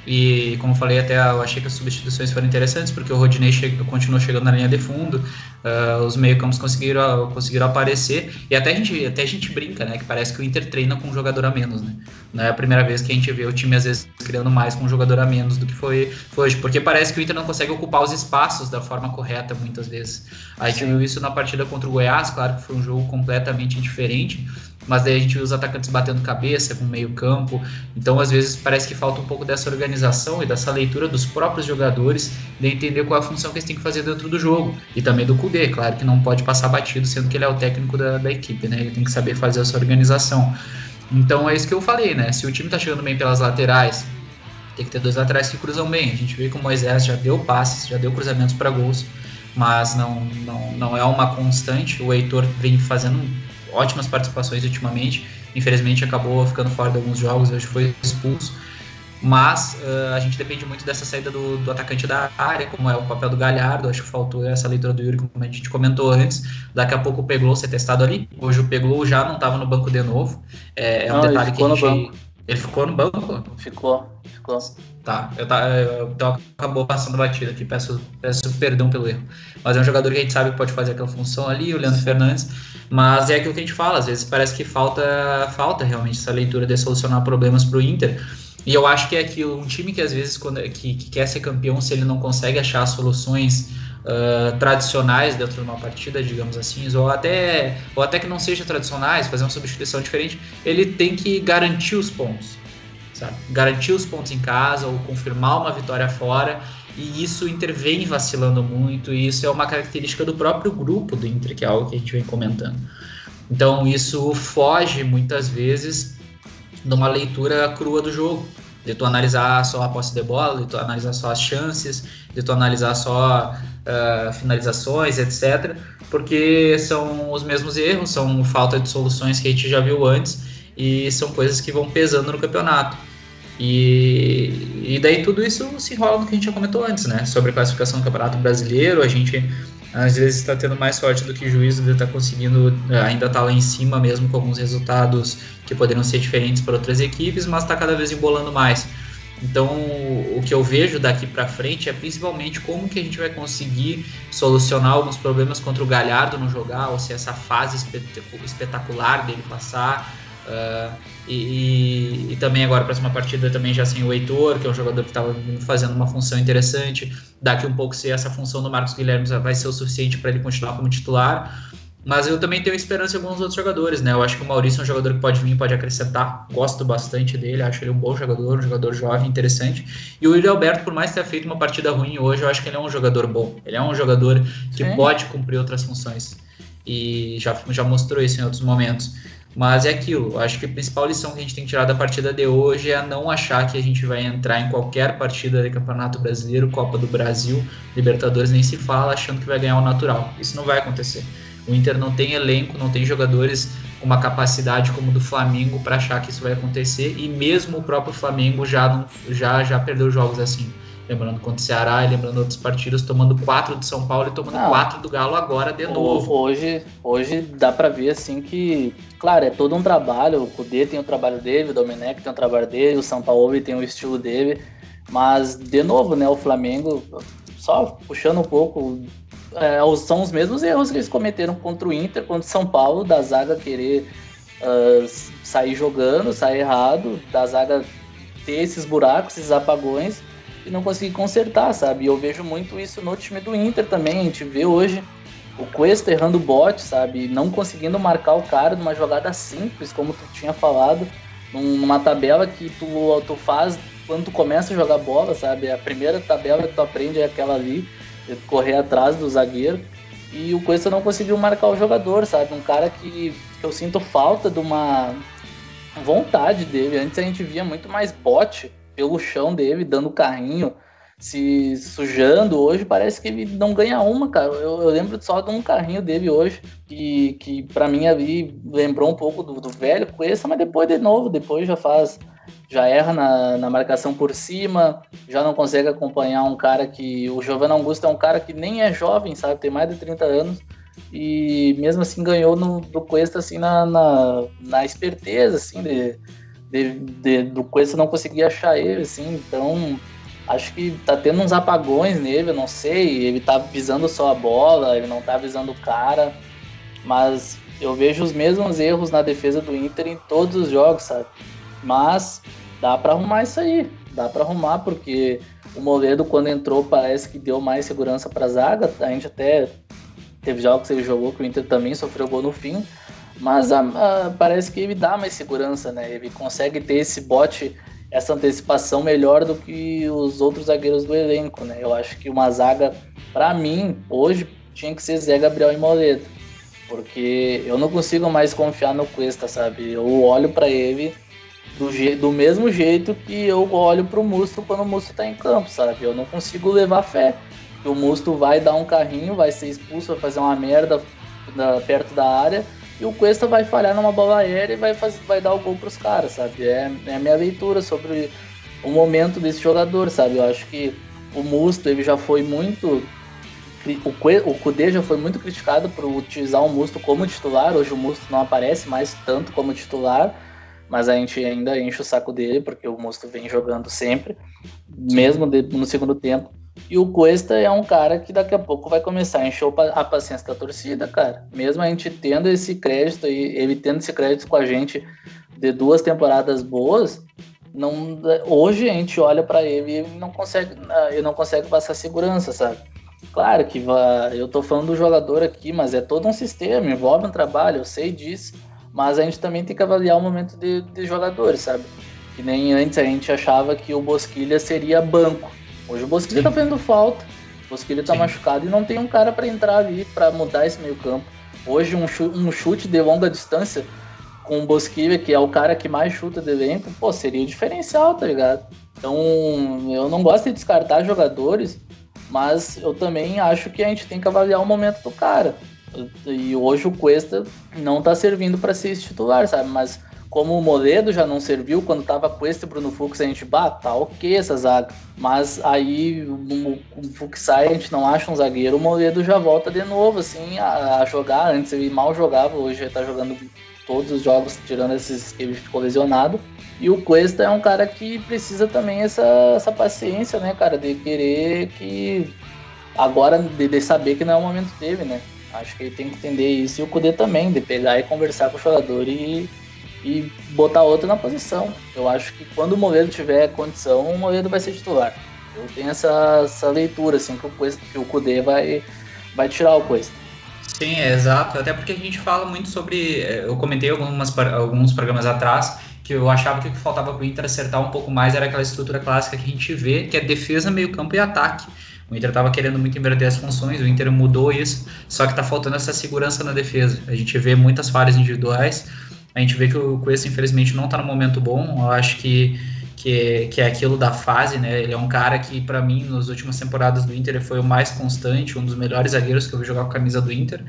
E como falei, até eu achei que as substituições foram interessantes, porque o Rodinei che continuou chegando na linha de fundo, uh, os meio-campos conseguiram, conseguiram aparecer, e até a, gente, até a gente brinca, né? Que parece que o Inter treina com um jogador a menos, né? Não é a primeira vez que a gente vê o time, às vezes, criando mais com um jogador a menos do que foi, foi hoje, porque parece que o Inter não consegue ocupar os espaços da forma correta, muitas vezes. A gente viu isso na partida contra o Goiás, claro que foi um jogo completamente diferente mas daí a gente vê os atacantes batendo cabeça com meio campo, então às vezes parece que falta um pouco dessa organização e dessa leitura dos próprios jogadores, de entender qual é a função que eles têm que fazer dentro do jogo, e também do Kudê, claro que não pode passar batido, sendo que ele é o técnico da, da equipe, né, ele tem que saber fazer essa organização. Então é isso que eu falei, né, se o time tá chegando bem pelas laterais, tem que ter dois laterais que cruzam bem, a gente vê que o Moisés já deu passes, já deu cruzamentos para gols, mas não, não, não é uma constante, o Heitor vem fazendo ótimas participações ultimamente. Infelizmente acabou ficando fora de alguns jogos, hoje foi expulso. Mas uh, a gente depende muito dessa saída do, do, atacante da área, como é o papel do Galhardo. Acho que faltou essa leitura do Yuri, como a gente comentou antes. Daqui a pouco o Peglow ser testado ali. Hoje o Peglow já não estava no banco de novo. É, é um não, detalhe que a gente. Ele ficou no banco? Ficou, ficou. Tá, eu, tá, então acabou passando batida aqui, peço, peço perdão pelo erro. Mas é um jogador que a gente sabe que pode fazer aquela função ali, o Leandro Fernandes. Mas é aquilo que a gente fala, às vezes parece que falta, falta realmente essa leitura de solucionar problemas para o Inter. E eu acho que é aquilo, um time que às vezes quando, que, que quer ser campeão, se ele não consegue achar soluções uh, tradicionais dentro de uma partida, digamos assim, ou até, ou até que não seja tradicionais, fazer uma substituição diferente, ele tem que garantir os pontos sabe? Garantir os pontos em casa ou confirmar uma vitória fora. E isso intervém vacilando muito, e isso é uma característica do próprio grupo do Inter, que é algo que a gente vem comentando. Então isso foge muitas vezes de uma leitura crua do jogo, de tu analisar só a posse de bola, de tu analisar só as chances, de tu analisar só uh, finalizações, etc. Porque são os mesmos erros, são falta de soluções que a gente já viu antes e são coisas que vão pesando no campeonato. E, e daí tudo isso se enrola no que a gente já comentou antes, né? Sobre a classificação do Campeonato Brasileiro, a gente às vezes está tendo mais sorte do que juízo de estar tá conseguindo eh, ainda tá lá em cima mesmo com alguns resultados que poderiam ser diferentes para outras equipes, mas está cada vez embolando mais. Então, o que eu vejo daqui para frente é principalmente como que a gente vai conseguir solucionar alguns problemas contra o Galhardo no jogar, ou se essa fase espetacular dele passar, Uh, e, e, também agora, a próxima partida, também já sem o Heitor, que é um jogador que estava fazendo uma função interessante. Daqui um pouco, se essa função do Marcos Guilherme vai ser o suficiente para ele continuar como titular. Mas eu também tenho esperança em alguns outros jogadores, né? Eu acho que o Maurício é um jogador que pode vir, pode acrescentar. Gosto bastante dele, acho ele um bom jogador, um jogador jovem, interessante. E o William Alberto, por mais ter feito uma partida ruim hoje, eu acho que ele é um jogador bom. Ele é um jogador que Sim. pode cumprir outras funções. E já, já mostrou isso em outros momentos. Mas é aquilo, acho que a principal lição que a gente tem que tirar da partida de hoje é não achar que a gente vai entrar em qualquer partida de Campeonato Brasileiro, Copa do Brasil, Libertadores, nem se fala, achando que vai ganhar o natural. Isso não vai acontecer. O Inter não tem elenco, não tem jogadores com uma capacidade como do Flamengo para achar que isso vai acontecer, e mesmo o próprio Flamengo já, já, já perdeu jogos assim lembrando contra o Ceará e lembrando outros partidos, tomando quatro de São Paulo e tomando Não, quatro do Galo agora de novo. Hoje, hoje dá para ver assim que, claro, é todo um trabalho. O Cudê tem o trabalho dele, o Domenech tem o trabalho dele, o São Paulo tem o estilo dele. Mas, de novo, né, o Flamengo, só puxando um pouco, é, são os mesmos erros que eles cometeram contra o Inter, contra o São Paulo, da zaga querer uh, sair jogando, sair errado, da zaga ter esses buracos, esses apagões e não conseguir consertar, sabe? E eu vejo muito isso no time do Inter também. A gente vê hoje o Cuesta errando o bote, sabe? Não conseguindo marcar o cara numa jogada simples, como tu tinha falado, numa tabela que tu, tu faz quando tu começa a jogar bola, sabe? A primeira tabela que tu aprende é aquela ali, é correr atrás do zagueiro. E o Cuesta não conseguiu marcar o jogador, sabe? Um cara que, que eu sinto falta de uma vontade dele. Antes a gente via muito mais bote pelo chão dele, dando carrinho, se sujando. Hoje parece que ele não ganha uma, cara. Eu, eu lembro só de um carrinho dele hoje, que, que para mim ali lembrou um pouco do, do velho Cuesta, mas depois de novo, depois já faz. Já erra na, na marcação por cima, já não consegue acompanhar um cara que. O Giovanni Augusto é um cara que nem é jovem, sabe? Tem mais de 30 anos e mesmo assim ganhou no, do Cuesta assim na, na, na esperteza assim de, de, de, do Cuesta não conseguia achar ele, assim, então acho que tá tendo uns apagões nele, eu não sei, ele tá visando só a bola, ele não tá visando o cara, mas eu vejo os mesmos erros na defesa do Inter em todos os jogos, sabe? Mas dá para arrumar isso aí, dá para arrumar porque o Moledo quando entrou parece que deu mais segurança para zaga, a gente até teve jogos que ele jogou que o Inter também sofreu gol no fim, mas a, a, parece que ele dá mais segurança, né? Ele consegue ter esse bote, essa antecipação melhor do que os outros zagueiros do elenco, né? Eu acho que uma zaga, para mim, hoje tinha que ser Zé Gabriel e Moledo. Porque eu não consigo mais confiar no Cuesta, sabe? Eu olho para ele do, do mesmo jeito que eu olho pro Musto quando o Musto tá em campo, sabe? Eu não consigo levar fé. Que o Musto vai dar um carrinho, vai ser expulso, vai fazer uma merda na, perto da área e o Cuesta vai falhar numa bola aérea e vai, fazer, vai dar o gol pros caras, sabe? É, é a minha leitura sobre o momento desse jogador, sabe? Eu acho que o Musto ele já foi muito. O Kudê já foi muito criticado por utilizar o Musto como titular. Hoje o Musto não aparece mais tanto como titular, mas a gente ainda enche o saco dele, porque o Musto vem jogando sempre, mesmo no segundo tempo. E o Cuesta é um cara que daqui a pouco vai começar a encher a paciência da torcida, cara. Mesmo a gente tendo esse crédito e ele tendo esse crédito com a gente de duas temporadas boas, não, hoje a gente olha para ele e não consegue, ele não consegue passar segurança, sabe? Claro que vai, eu tô falando do jogador aqui, mas é todo um sistema, envolve um trabalho, eu sei disso, mas a gente também tem que avaliar o momento de, de jogadores, sabe? Que nem antes a gente achava que o Bosquilha seria banco Hoje o Bosquilha tá fazendo falta. O Bosquilha tá Sim. machucado e não tem um cara para entrar ali para mudar esse meio campo. Hoje um chute, um chute de longa distância com o Bosquilha, que é o cara que mais chuta de elenco, pô, seria o diferencial, tá ligado? Então, eu não gosto de descartar jogadores, mas eu também acho que a gente tem que avaliar o momento do cara. E hoje o Cuesta não tá servindo para ser esse titular, sabe? Mas como o Moledo já não serviu quando tava com esse Bruno Fux, a gente, bah, tá ok essa zaga. Mas aí o, o Fux sai, a gente não acha um zagueiro, o Moledo já volta de novo, assim, a, a jogar. Antes ele mal jogava, hoje ele tá jogando todos os jogos, tirando esses que ele ficou lesionado. E o Cuesta é um cara que precisa também essa, essa paciência, né, cara, de querer que. Agora, de, de saber que não é o momento dele, né? Acho que ele tem que entender isso e o Kudê também, de pegar e conversar com o jogador e e botar outro na posição. Eu acho que quando o Moledo tiver condição, o Moledo vai ser titular. Eu tenho essa, essa leitura, assim, que o, Cuesta, que o vai, vai tirar o Cuesta. Sim, é exato. Até porque a gente fala muito sobre. É, eu comentei algumas, alguns programas atrás que eu achava que o que faltava para o Inter acertar um pouco mais era aquela estrutura clássica que a gente vê, que é defesa, meio-campo e ataque. O Inter estava querendo muito inverter as funções, o Inter mudou isso, só que está faltando essa segurança na defesa. A gente vê muitas falhas individuais A gente vê que o Cuesta, infelizmente, não está no momento bom. Eu acho que, que, é, que é aquilo da fase, né? Ele é um cara que, para mim, nas últimas temporadas do Inter, ele foi o mais constante, um dos melhores zagueiros que eu vi jogar com a camisa do Inter.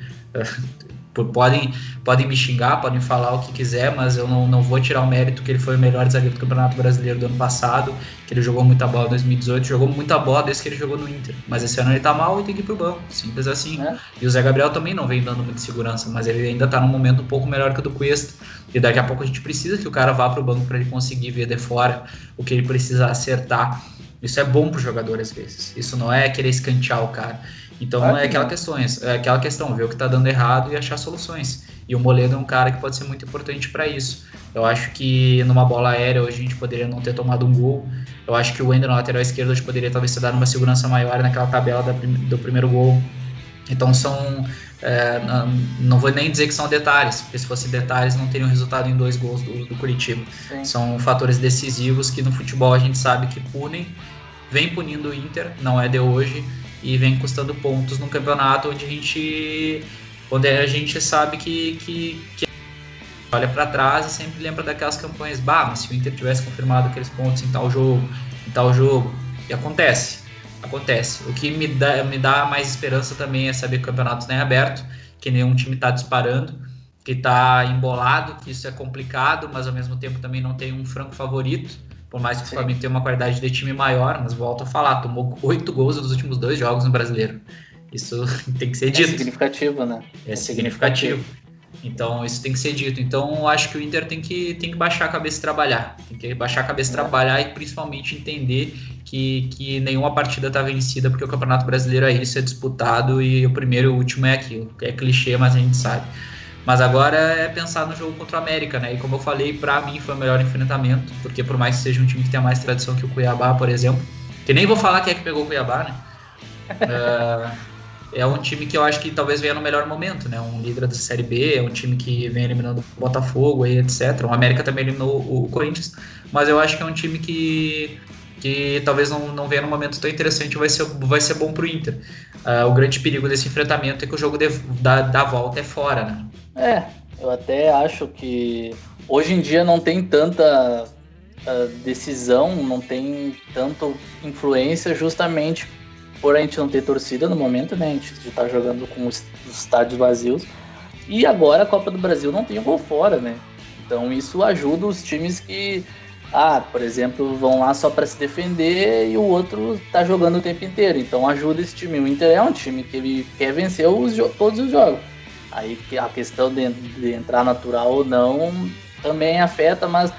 Podem, podem me xingar, podem falar o que quiser, mas eu não, não vou tirar o mérito que ele foi o melhor zagueiro do Campeonato Brasileiro do ano passado, que ele jogou muita bola em 2018, jogou muita bola desde que ele jogou no Inter. Mas esse ano ele tá mal e tem que ir pro banco, simples assim. É. E o Zé Gabriel também não vem dando muita segurança, mas ele ainda tá num momento um pouco melhor que o do Cuesta. E daqui a pouco a gente precisa que o cara vá pro banco para ele conseguir ver de fora o que ele precisa acertar. Isso é bom pro jogador às vezes. Isso não é querer escantear o cara. Então é aquela questão, é aquela questão, ver o que está dando errado e achar soluções. E o Moledo é um cara que pode ser muito importante para isso. Eu acho que numa bola aérea hoje a gente poderia não ter tomado um gol. Eu acho que o Wender na lateral esquerda hoje poderia talvez ter dado uma segurança maior naquela tabela da, do primeiro gol. Então são. É, não vou nem dizer que são detalhes, porque se fosse detalhes não teriam resultado em dois gols do, do Curitiba. Sim. São fatores decisivos que no futebol a gente sabe que punem, vem punindo o Inter, não é de hoje e vem custando pontos no campeonato onde a gente onde a gente sabe que, que, que olha para trás e sempre lembra daquelas campanhas, bah, mas se o Inter tivesse confirmado aqueles pontos em tal jogo, em tal jogo, e acontece, acontece. O que me dá, me dá mais esperança também é saber que o campeonato não é aberto, que nenhum time está disparando, que está embolado, que isso é complicado, mas ao mesmo tempo também não tem um franco favorito. Por mais que o Flamengo tenha uma qualidade de time maior, mas volto a falar, tomou oito gols nos últimos dois jogos no Brasileiro. Isso tem que ser é dito. É significativo, né? É, é significativo. Então, isso tem que ser dito. Então, acho que o Inter tem que, tem que baixar a cabeça e trabalhar. Tem que baixar a cabeça e é. trabalhar e principalmente entender que, que nenhuma partida está vencida, porque o Campeonato Brasileiro é isso, é disputado e o primeiro e o último é aquilo. É clichê, mas a gente sabe. Mas agora é pensar no jogo contra o América, né? E como eu falei, para mim foi o melhor enfrentamento, porque por mais que seja um time que tenha mais tradição que o Cuiabá, por exemplo, que nem vou falar quem é que pegou o Cuiabá, né? uh, é um time que eu acho que talvez venha no melhor momento, né? Um líder da Série B, é um time que vem eliminando o Botafogo aí, etc. O América também eliminou o Corinthians, mas eu acho que é um time que que talvez não, não venha num momento tão interessante, vai ser, vai ser bom pro Inter. Uh, o grande perigo desse enfrentamento é que o jogo de, da, da volta é fora, né? É, eu até acho que hoje em dia não tem tanta uh, decisão, não tem tanto influência justamente por a gente não ter torcida no momento, né? A gente está jogando com os, os estádios vazios. E agora a Copa do Brasil não tem gol fora, né? Então isso ajuda os times que, ah, por exemplo, vão lá só para se defender e o outro tá jogando o tempo inteiro. Então ajuda esse time. O Inter é um time que ele quer vencer os, todos os jogos. Aí a questão de, de entrar natural ou não também afeta, mas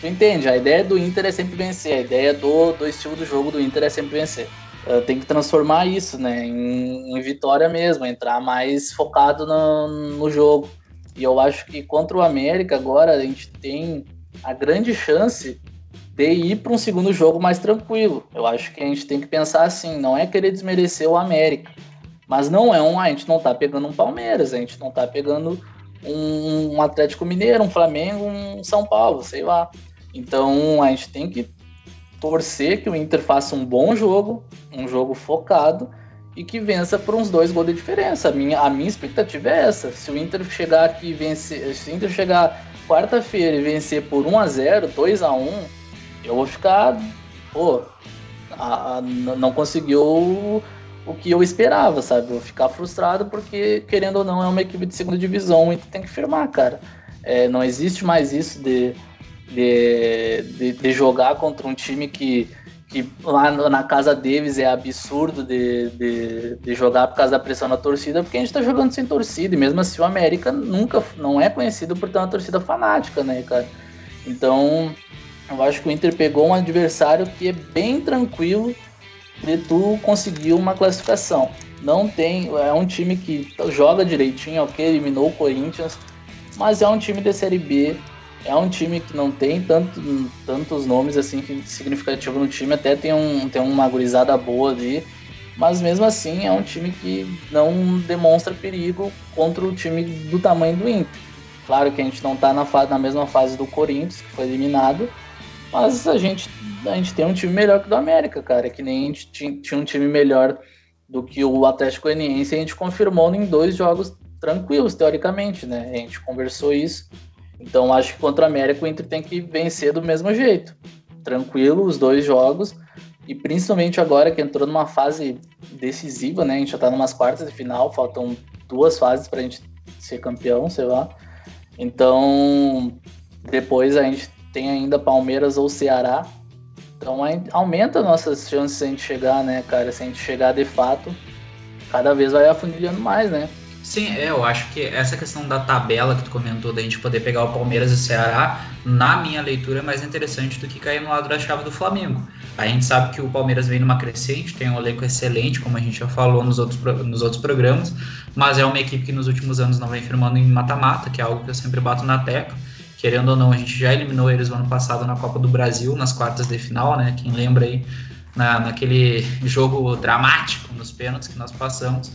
tu entende, a ideia do Inter é sempre vencer, a ideia do, do estilo do jogo do Inter é sempre vencer. Uh, tem que transformar isso né, em, em, vitória mesmo, entrar mais focado no, no jogo. E eu acho que contra o América agora a gente tem a grande chance de ir para um segundo jogo mais tranquilo. Eu acho que a gente tem que pensar assim, não é querer desmerecer o América, mas não é um. A gente não tá pegando um Palmeiras, a gente não tá pegando um, um Atlético Mineiro, um Flamengo, um São Paulo, sei lá. Então a gente tem que torcer que o Inter faça um bom jogo, um jogo focado e que vença por uns dois gols de diferença. A minha, a minha expectativa é essa. Se o Inter chegar aqui vencer, se o Inter chegar quarta-feira e vencer por 1 a 0 2 a 1 eu vou ficar, pô, a, a, não conseguiu o que eu esperava, sabe? Vou ficar frustrado porque, querendo ou não, é uma equipe de segunda divisão e tu tem que firmar, cara. É, não existe mais isso de, de, de, de, jogar contra um time que, que lá na casa deles é absurdo de, de, de, jogar por causa da pressão da torcida, porque a gente tá jogando sem torcida, e mesmo assim o América nunca não é conhecido por ter uma torcida fanática, né, cara? Então, eu acho que o Inter pegou um adversário que é bem tranquilo de tu conseguir uma classificação. Não tem, é um time que joga direitinho, ok, eliminou o Corinthians, mas é um time da Série B, é um time que não tem tanto, tantos nomes assim que significativo no time, até tem, um, tem uma gurizada boa ali, mas mesmo assim é um time que não demonstra perigo contra o time do tamanho do Inter. Claro que a gente não está na, na mesma fase do Corinthians, que foi eliminado, mas a gente, a gente tem um time melhor que o do América, cara. Que nem a gente tinha um time melhor do que o Atlético Goianiense. A gente confirmou em dois jogos tranquilos, teoricamente, né? A gente conversou isso. Então acho que contra o América o Inter tem que vencer do mesmo jeito. Tranquilo, os dois jogos. E principalmente agora que entrou numa fase decisiva, né? A gente já tá numas quartas de final, faltam duas fases pra gente ser campeão, sei lá. Então, depois a gente tem ainda Palmeiras ou Ceará. Então aumenta nossas chances de a gente chegar, né, cara? Se a gente chegar de fato, cada vez vai afunilhando mais, né? Sim, é, eu acho que essa questão da tabela que tu comentou, da gente poder pegar o Palmeiras e o Ceará, na minha leitura é mais interessante do que cair no lado da chave do Flamengo. A gente sabe que o Palmeiras vem numa crescente, tem um elenco excelente, como a gente já falou nos outros, nos outros programas, mas é uma equipe que nos últimos anos não vem firmando em mata-mata, que é algo que eu sempre bato na tecla. Querendo ou não, a gente já eliminou eles no ano passado na Copa do Brasil, nas quartas de final, né? Quem lembra aí, na, naquele jogo dramático nos pênaltis que nós passamos.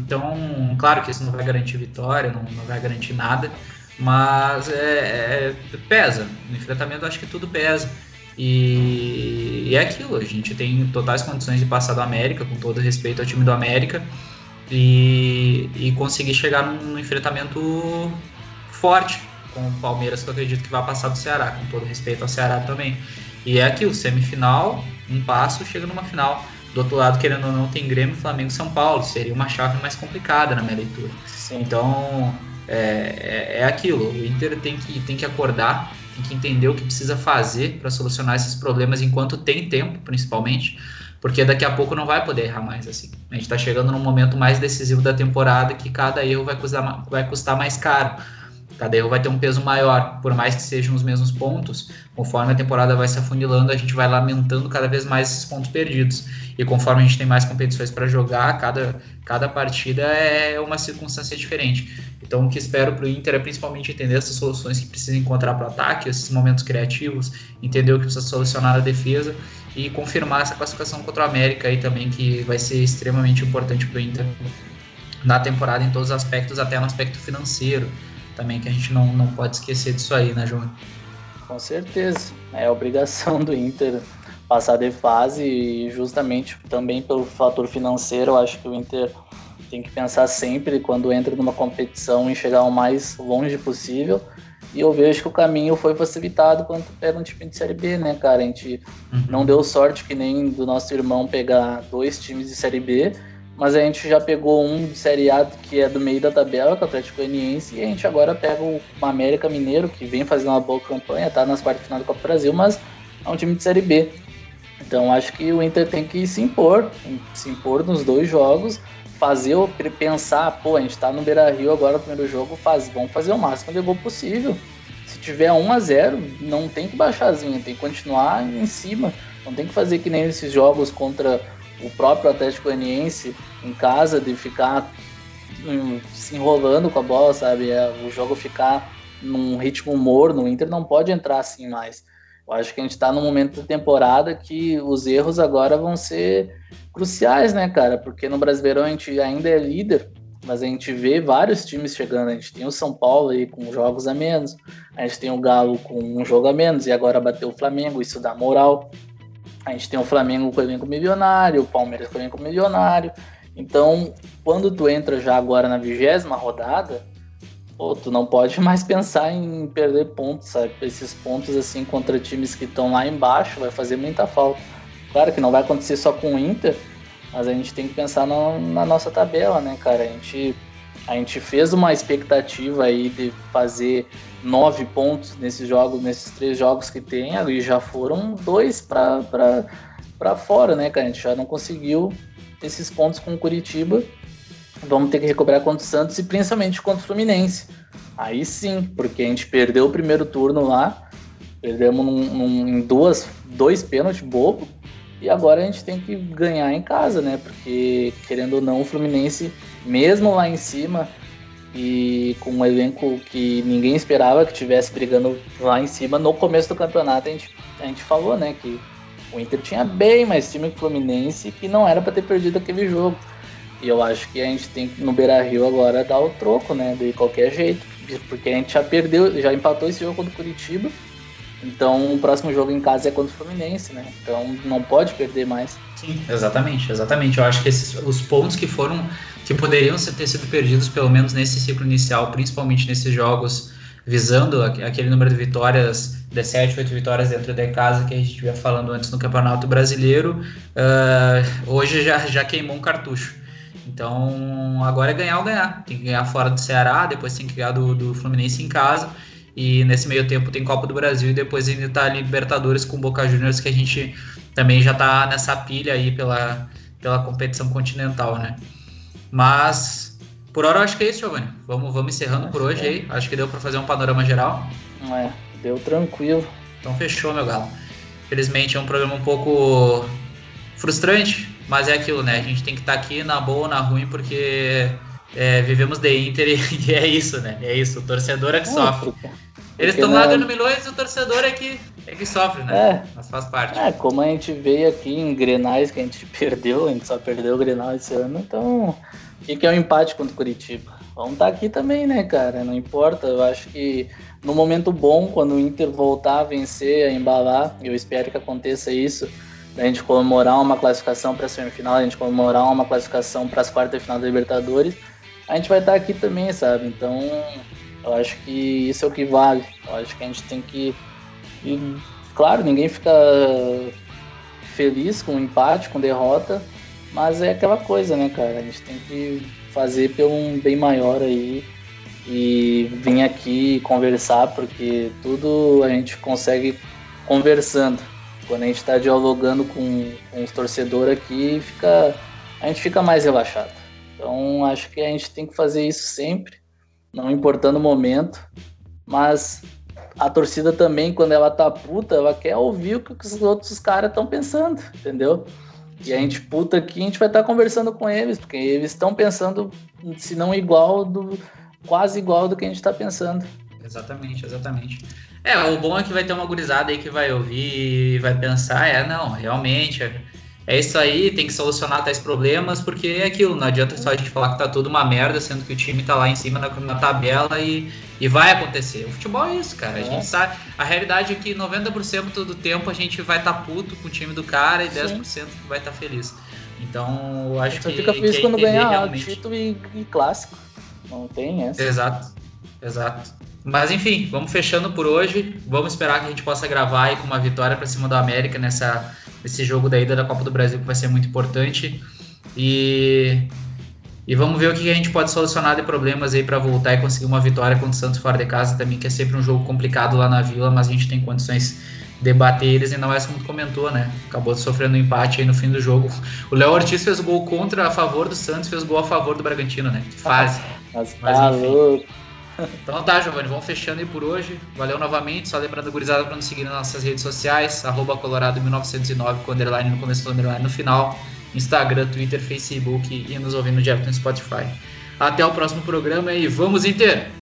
Então, claro que isso não vai garantir vitória, não, não vai garantir nada, mas é, é, pesa. No enfrentamento, acho que tudo pesa. E, e, é aquilo, a gente tem totais condições de passar do América, com todo respeito ao time do América, e, e conseguir chegar num, num enfrentamento forte, com o Palmeiras, que eu acredito que vai passar do Ceará, com todo respeito ao Ceará também. E é aquilo, semifinal, um passo, chega numa final. Do outro lado, querendo ou não, tem Grêmio, Flamengo e São Paulo. Seria uma chave mais complicada na minha leitura. Sim. Então, é, é, é, aquilo. O Inter tem que, tem que acordar, tem que entender o que precisa fazer para solucionar esses problemas enquanto tem tempo, principalmente. Porque daqui a pouco não vai poder errar mais assim. A gente está chegando num momento mais decisivo da temporada que cada erro vai custar, vai custar mais caro Cada erro vai ter um peso maior, por mais que sejam os mesmos pontos. Conforme a temporada vai se afunilando, a gente vai lamentando cada vez mais esses pontos perdidos. E conforme a gente tem mais competições para jogar, cada, cada partida é uma circunstância diferente. Então, o que espero para o Inter é principalmente entender essas soluções que precisa encontrar para o ataque, esses momentos criativos, entender o que precisa solucionar na defesa e confirmar essa classificação contra o América aí também, que vai ser extremamente importante para o Inter na temporada em todos os aspectos, até no aspecto financeiro também, que a gente não, não pode esquecer disso aí, né, João? Com certeza. É obrigação do Inter passar de fase e justamente também pelo fator financeiro, eu acho que o Inter tem que pensar sempre quando entra numa competição em chegar o mais longe possível. E eu vejo que o caminho foi facilitado quando pega um time de Série B, né, cara? A gente uhum. não deu sorte que nem do nosso irmão pegar dois times de Série B mas a gente já pegou um de Série A que é do meio da tabela, que é o Atlético Goianiense, e a gente agora pega o América Mineiro, que vem fazendo uma boa campanha, tá nas quartas de final do Copa do Brasil, mas é um time de Série B. Então acho que o Inter tem que se impor, se impor nos dois jogos, fazer o pensar, pô, a gente tá no Beira Rio agora no primeiro jogo, faz, vamos fazer o máximo de gol possível. Se tiver 1 a 0 não tem que baixarzinho, tem que continuar em cima. Não tem que fazer que nem esses jogos contra o próprio Atlético Goianiense em casa, de ficar hum, se enrolando com a bola, sabe? É, o jogo ficar num ritmo morno, o Inter não pode entrar assim mais. Eu acho que a gente está num momento da temporada que os erros agora vão ser cruciais, né, cara? Porque no Brasileirão a gente ainda é líder, mas a gente vê vários times chegando. A gente tem o São Paulo aí com jogos a menos, a gente tem o Galo com um jogo a menos e agora bateu o Flamengo, isso dá moral. A gente tem o Flamengo com elenco milionário, o Palmeiras com elenco milionário. Então, quando tu entra já agora na vigésima rodada, pô, tu não pode mais pensar em perder pontos, sabe? Esses pontos assim contra times que estão lá embaixo vai fazer muita falta. Claro que não vai acontecer só com o Inter, mas a gente tem que pensar no, na nossa tabela, né, cara? A gente, a gente fez uma expectativa aí de fazer nove pontos nesses jogos, nesses três jogos que tem, e já foram dois para fora, né, cara? A gente já não conseguiu esses pontos com o Curitiba. Vamos ter que recuperar contra o Santos e principalmente contra o Fluminense. Aí sim, porque a gente perdeu o primeiro turno lá, perdemos num, num, em duas, dois pênaltis bobo, e agora a gente tem que ganhar em casa, né? Porque, querendo ou não, o Fluminense, mesmo lá em cima, e com um elenco que ninguém esperava que tivesse brigando lá em cima. No começo do campeonato a gente, a gente falou né que o Inter tinha bem mais time que o Fluminense que não era para ter perdido aquele jogo. E eu acho que a gente tem que no Beira Rio agora dar o troco né de qualquer jeito porque a gente já perdeu já empatou esse jogo contra o Curitiba. Então o próximo jogo em casa é contra o Fluminense né? Então não pode perder mais. Sim exatamente exatamente. Eu acho que esses os pontos que foram que poderiam ter sido perdidos, pelo menos nesse ciclo inicial, principalmente nesses jogos visando aquele número de vitórias, 17, 8 vitórias dentro de casa que a gente vinha falando antes no Campeonato Brasileiro, uh, hoje já, já queimou um cartucho. Então agora é ganhar ou ganhar. Tem que ganhar fora do Ceará, depois tem que ganhar do, do Fluminense em casa. E nesse meio tempo tem Copa do Brasil e depois ainda tá Libertadores com Boca Juniors, que a gente também já tá nessa pilha aí pela, pela competição continental, né? Mas por hora eu acho que é isso, Giovanni. Vamos, vamos encerrando acho por hoje é. aí. Acho que deu para fazer um panorama geral. É, deu tranquilo. Então fechou, meu galo. Felizmente é um programa um pouco frustrante, mas é aquilo, né? A gente tem que estar tá aqui na boa ou na ruim, porque é, vivemos de Inter e, é isso, né? É isso, o torcedor é que é, sofre. Eles estão lá ganhando milhões e o torcedor é que, é que sofre, né? É. Mas faz parte. É, como a gente veio aqui em Grenais que a gente perdeu, a gente só perdeu o Grenal esse ano, então o que, que é um empate contra o Curitiba? Vamos estar tá aqui também, né, cara? Não importa. Eu acho que no momento bom, quando o Inter voltar a vencer, a embalar, eu espero que aconteça isso, a gente comemorar uma classificação para a semifinal, a gente comemorar uma classificação para as quartas de final da Libertadores, a gente vai estar tá aqui também, sabe? Então, eu acho que isso é o que vale. Eu acho que a gente tem que. E, claro, ninguém fica feliz com empate, com derrota, mas é aquela coisa, né, cara? A gente tem que fazer pelo um bem maior aí e vir aqui conversar, porque tudo a gente consegue conversando. Quando a gente está dialogando com, com os torcedores aqui, fica, a gente fica mais relaxado. Então acho que a gente tem que fazer isso sempre, não importando o momento, mas a torcida também, quando ela tá puta, ela quer ouvir o que os outros caras estão pensando, entendeu? E a gente puta aqui, a gente vai estar tá conversando com eles, porque eles estão pensando, se não igual, do quase igual do que a gente está pensando. Exatamente, exatamente. É, o bom é que vai ter uma gurizada aí que vai ouvir e vai pensar, é, não, realmente, é, é isso aí, tem que solucionar tais problemas, porque é aquilo, não adianta só a gente falar que tá tudo uma merda, sendo que o time tá lá em cima na, na tabela e, e vai acontecer. O futebol é isso, cara. A gente é. sabe. A realidade é que 90% do tempo a gente vai estar tá puto com o time do cara e Sim. 10% vai estar tá feliz. Então, eu acho que. Você fica feliz que quando ganhar realmente... título e, e clássico. Não tem essa. Exato, exato. Mas enfim, vamos fechando por hoje. Vamos esperar que a gente possa gravar aí com uma vitória para cima do América nessa, nesse jogo da ida da Copa do Brasil, que vai ser muito importante. E, e vamos ver o que a gente pode solucionar de problemas aí para voltar e conseguir uma vitória contra o Santos fora de casa também, que é sempre um jogo complicado lá na Vila, mas a gente tem condições de debater eles. E não é como comentou, né? Acabou sofrendo um empate aí no fim do jogo. O Léo Ortiz fez gol contra a favor do Santos, fez gol a favor do Bragantino, né? Que fase. Mas, Mas tá louco. Então tá, Giovanni, vamos fechando aí por hoje. Valeu novamente. Só lembrando, gurizada, para nos seguir nas nossas redes sociais, arroba colorado1909 com underline no começo do underline no final. Instagram, Twitter, Facebook e nos ouvindo direto no Spotify. Até o próximo programa e vamos Inter!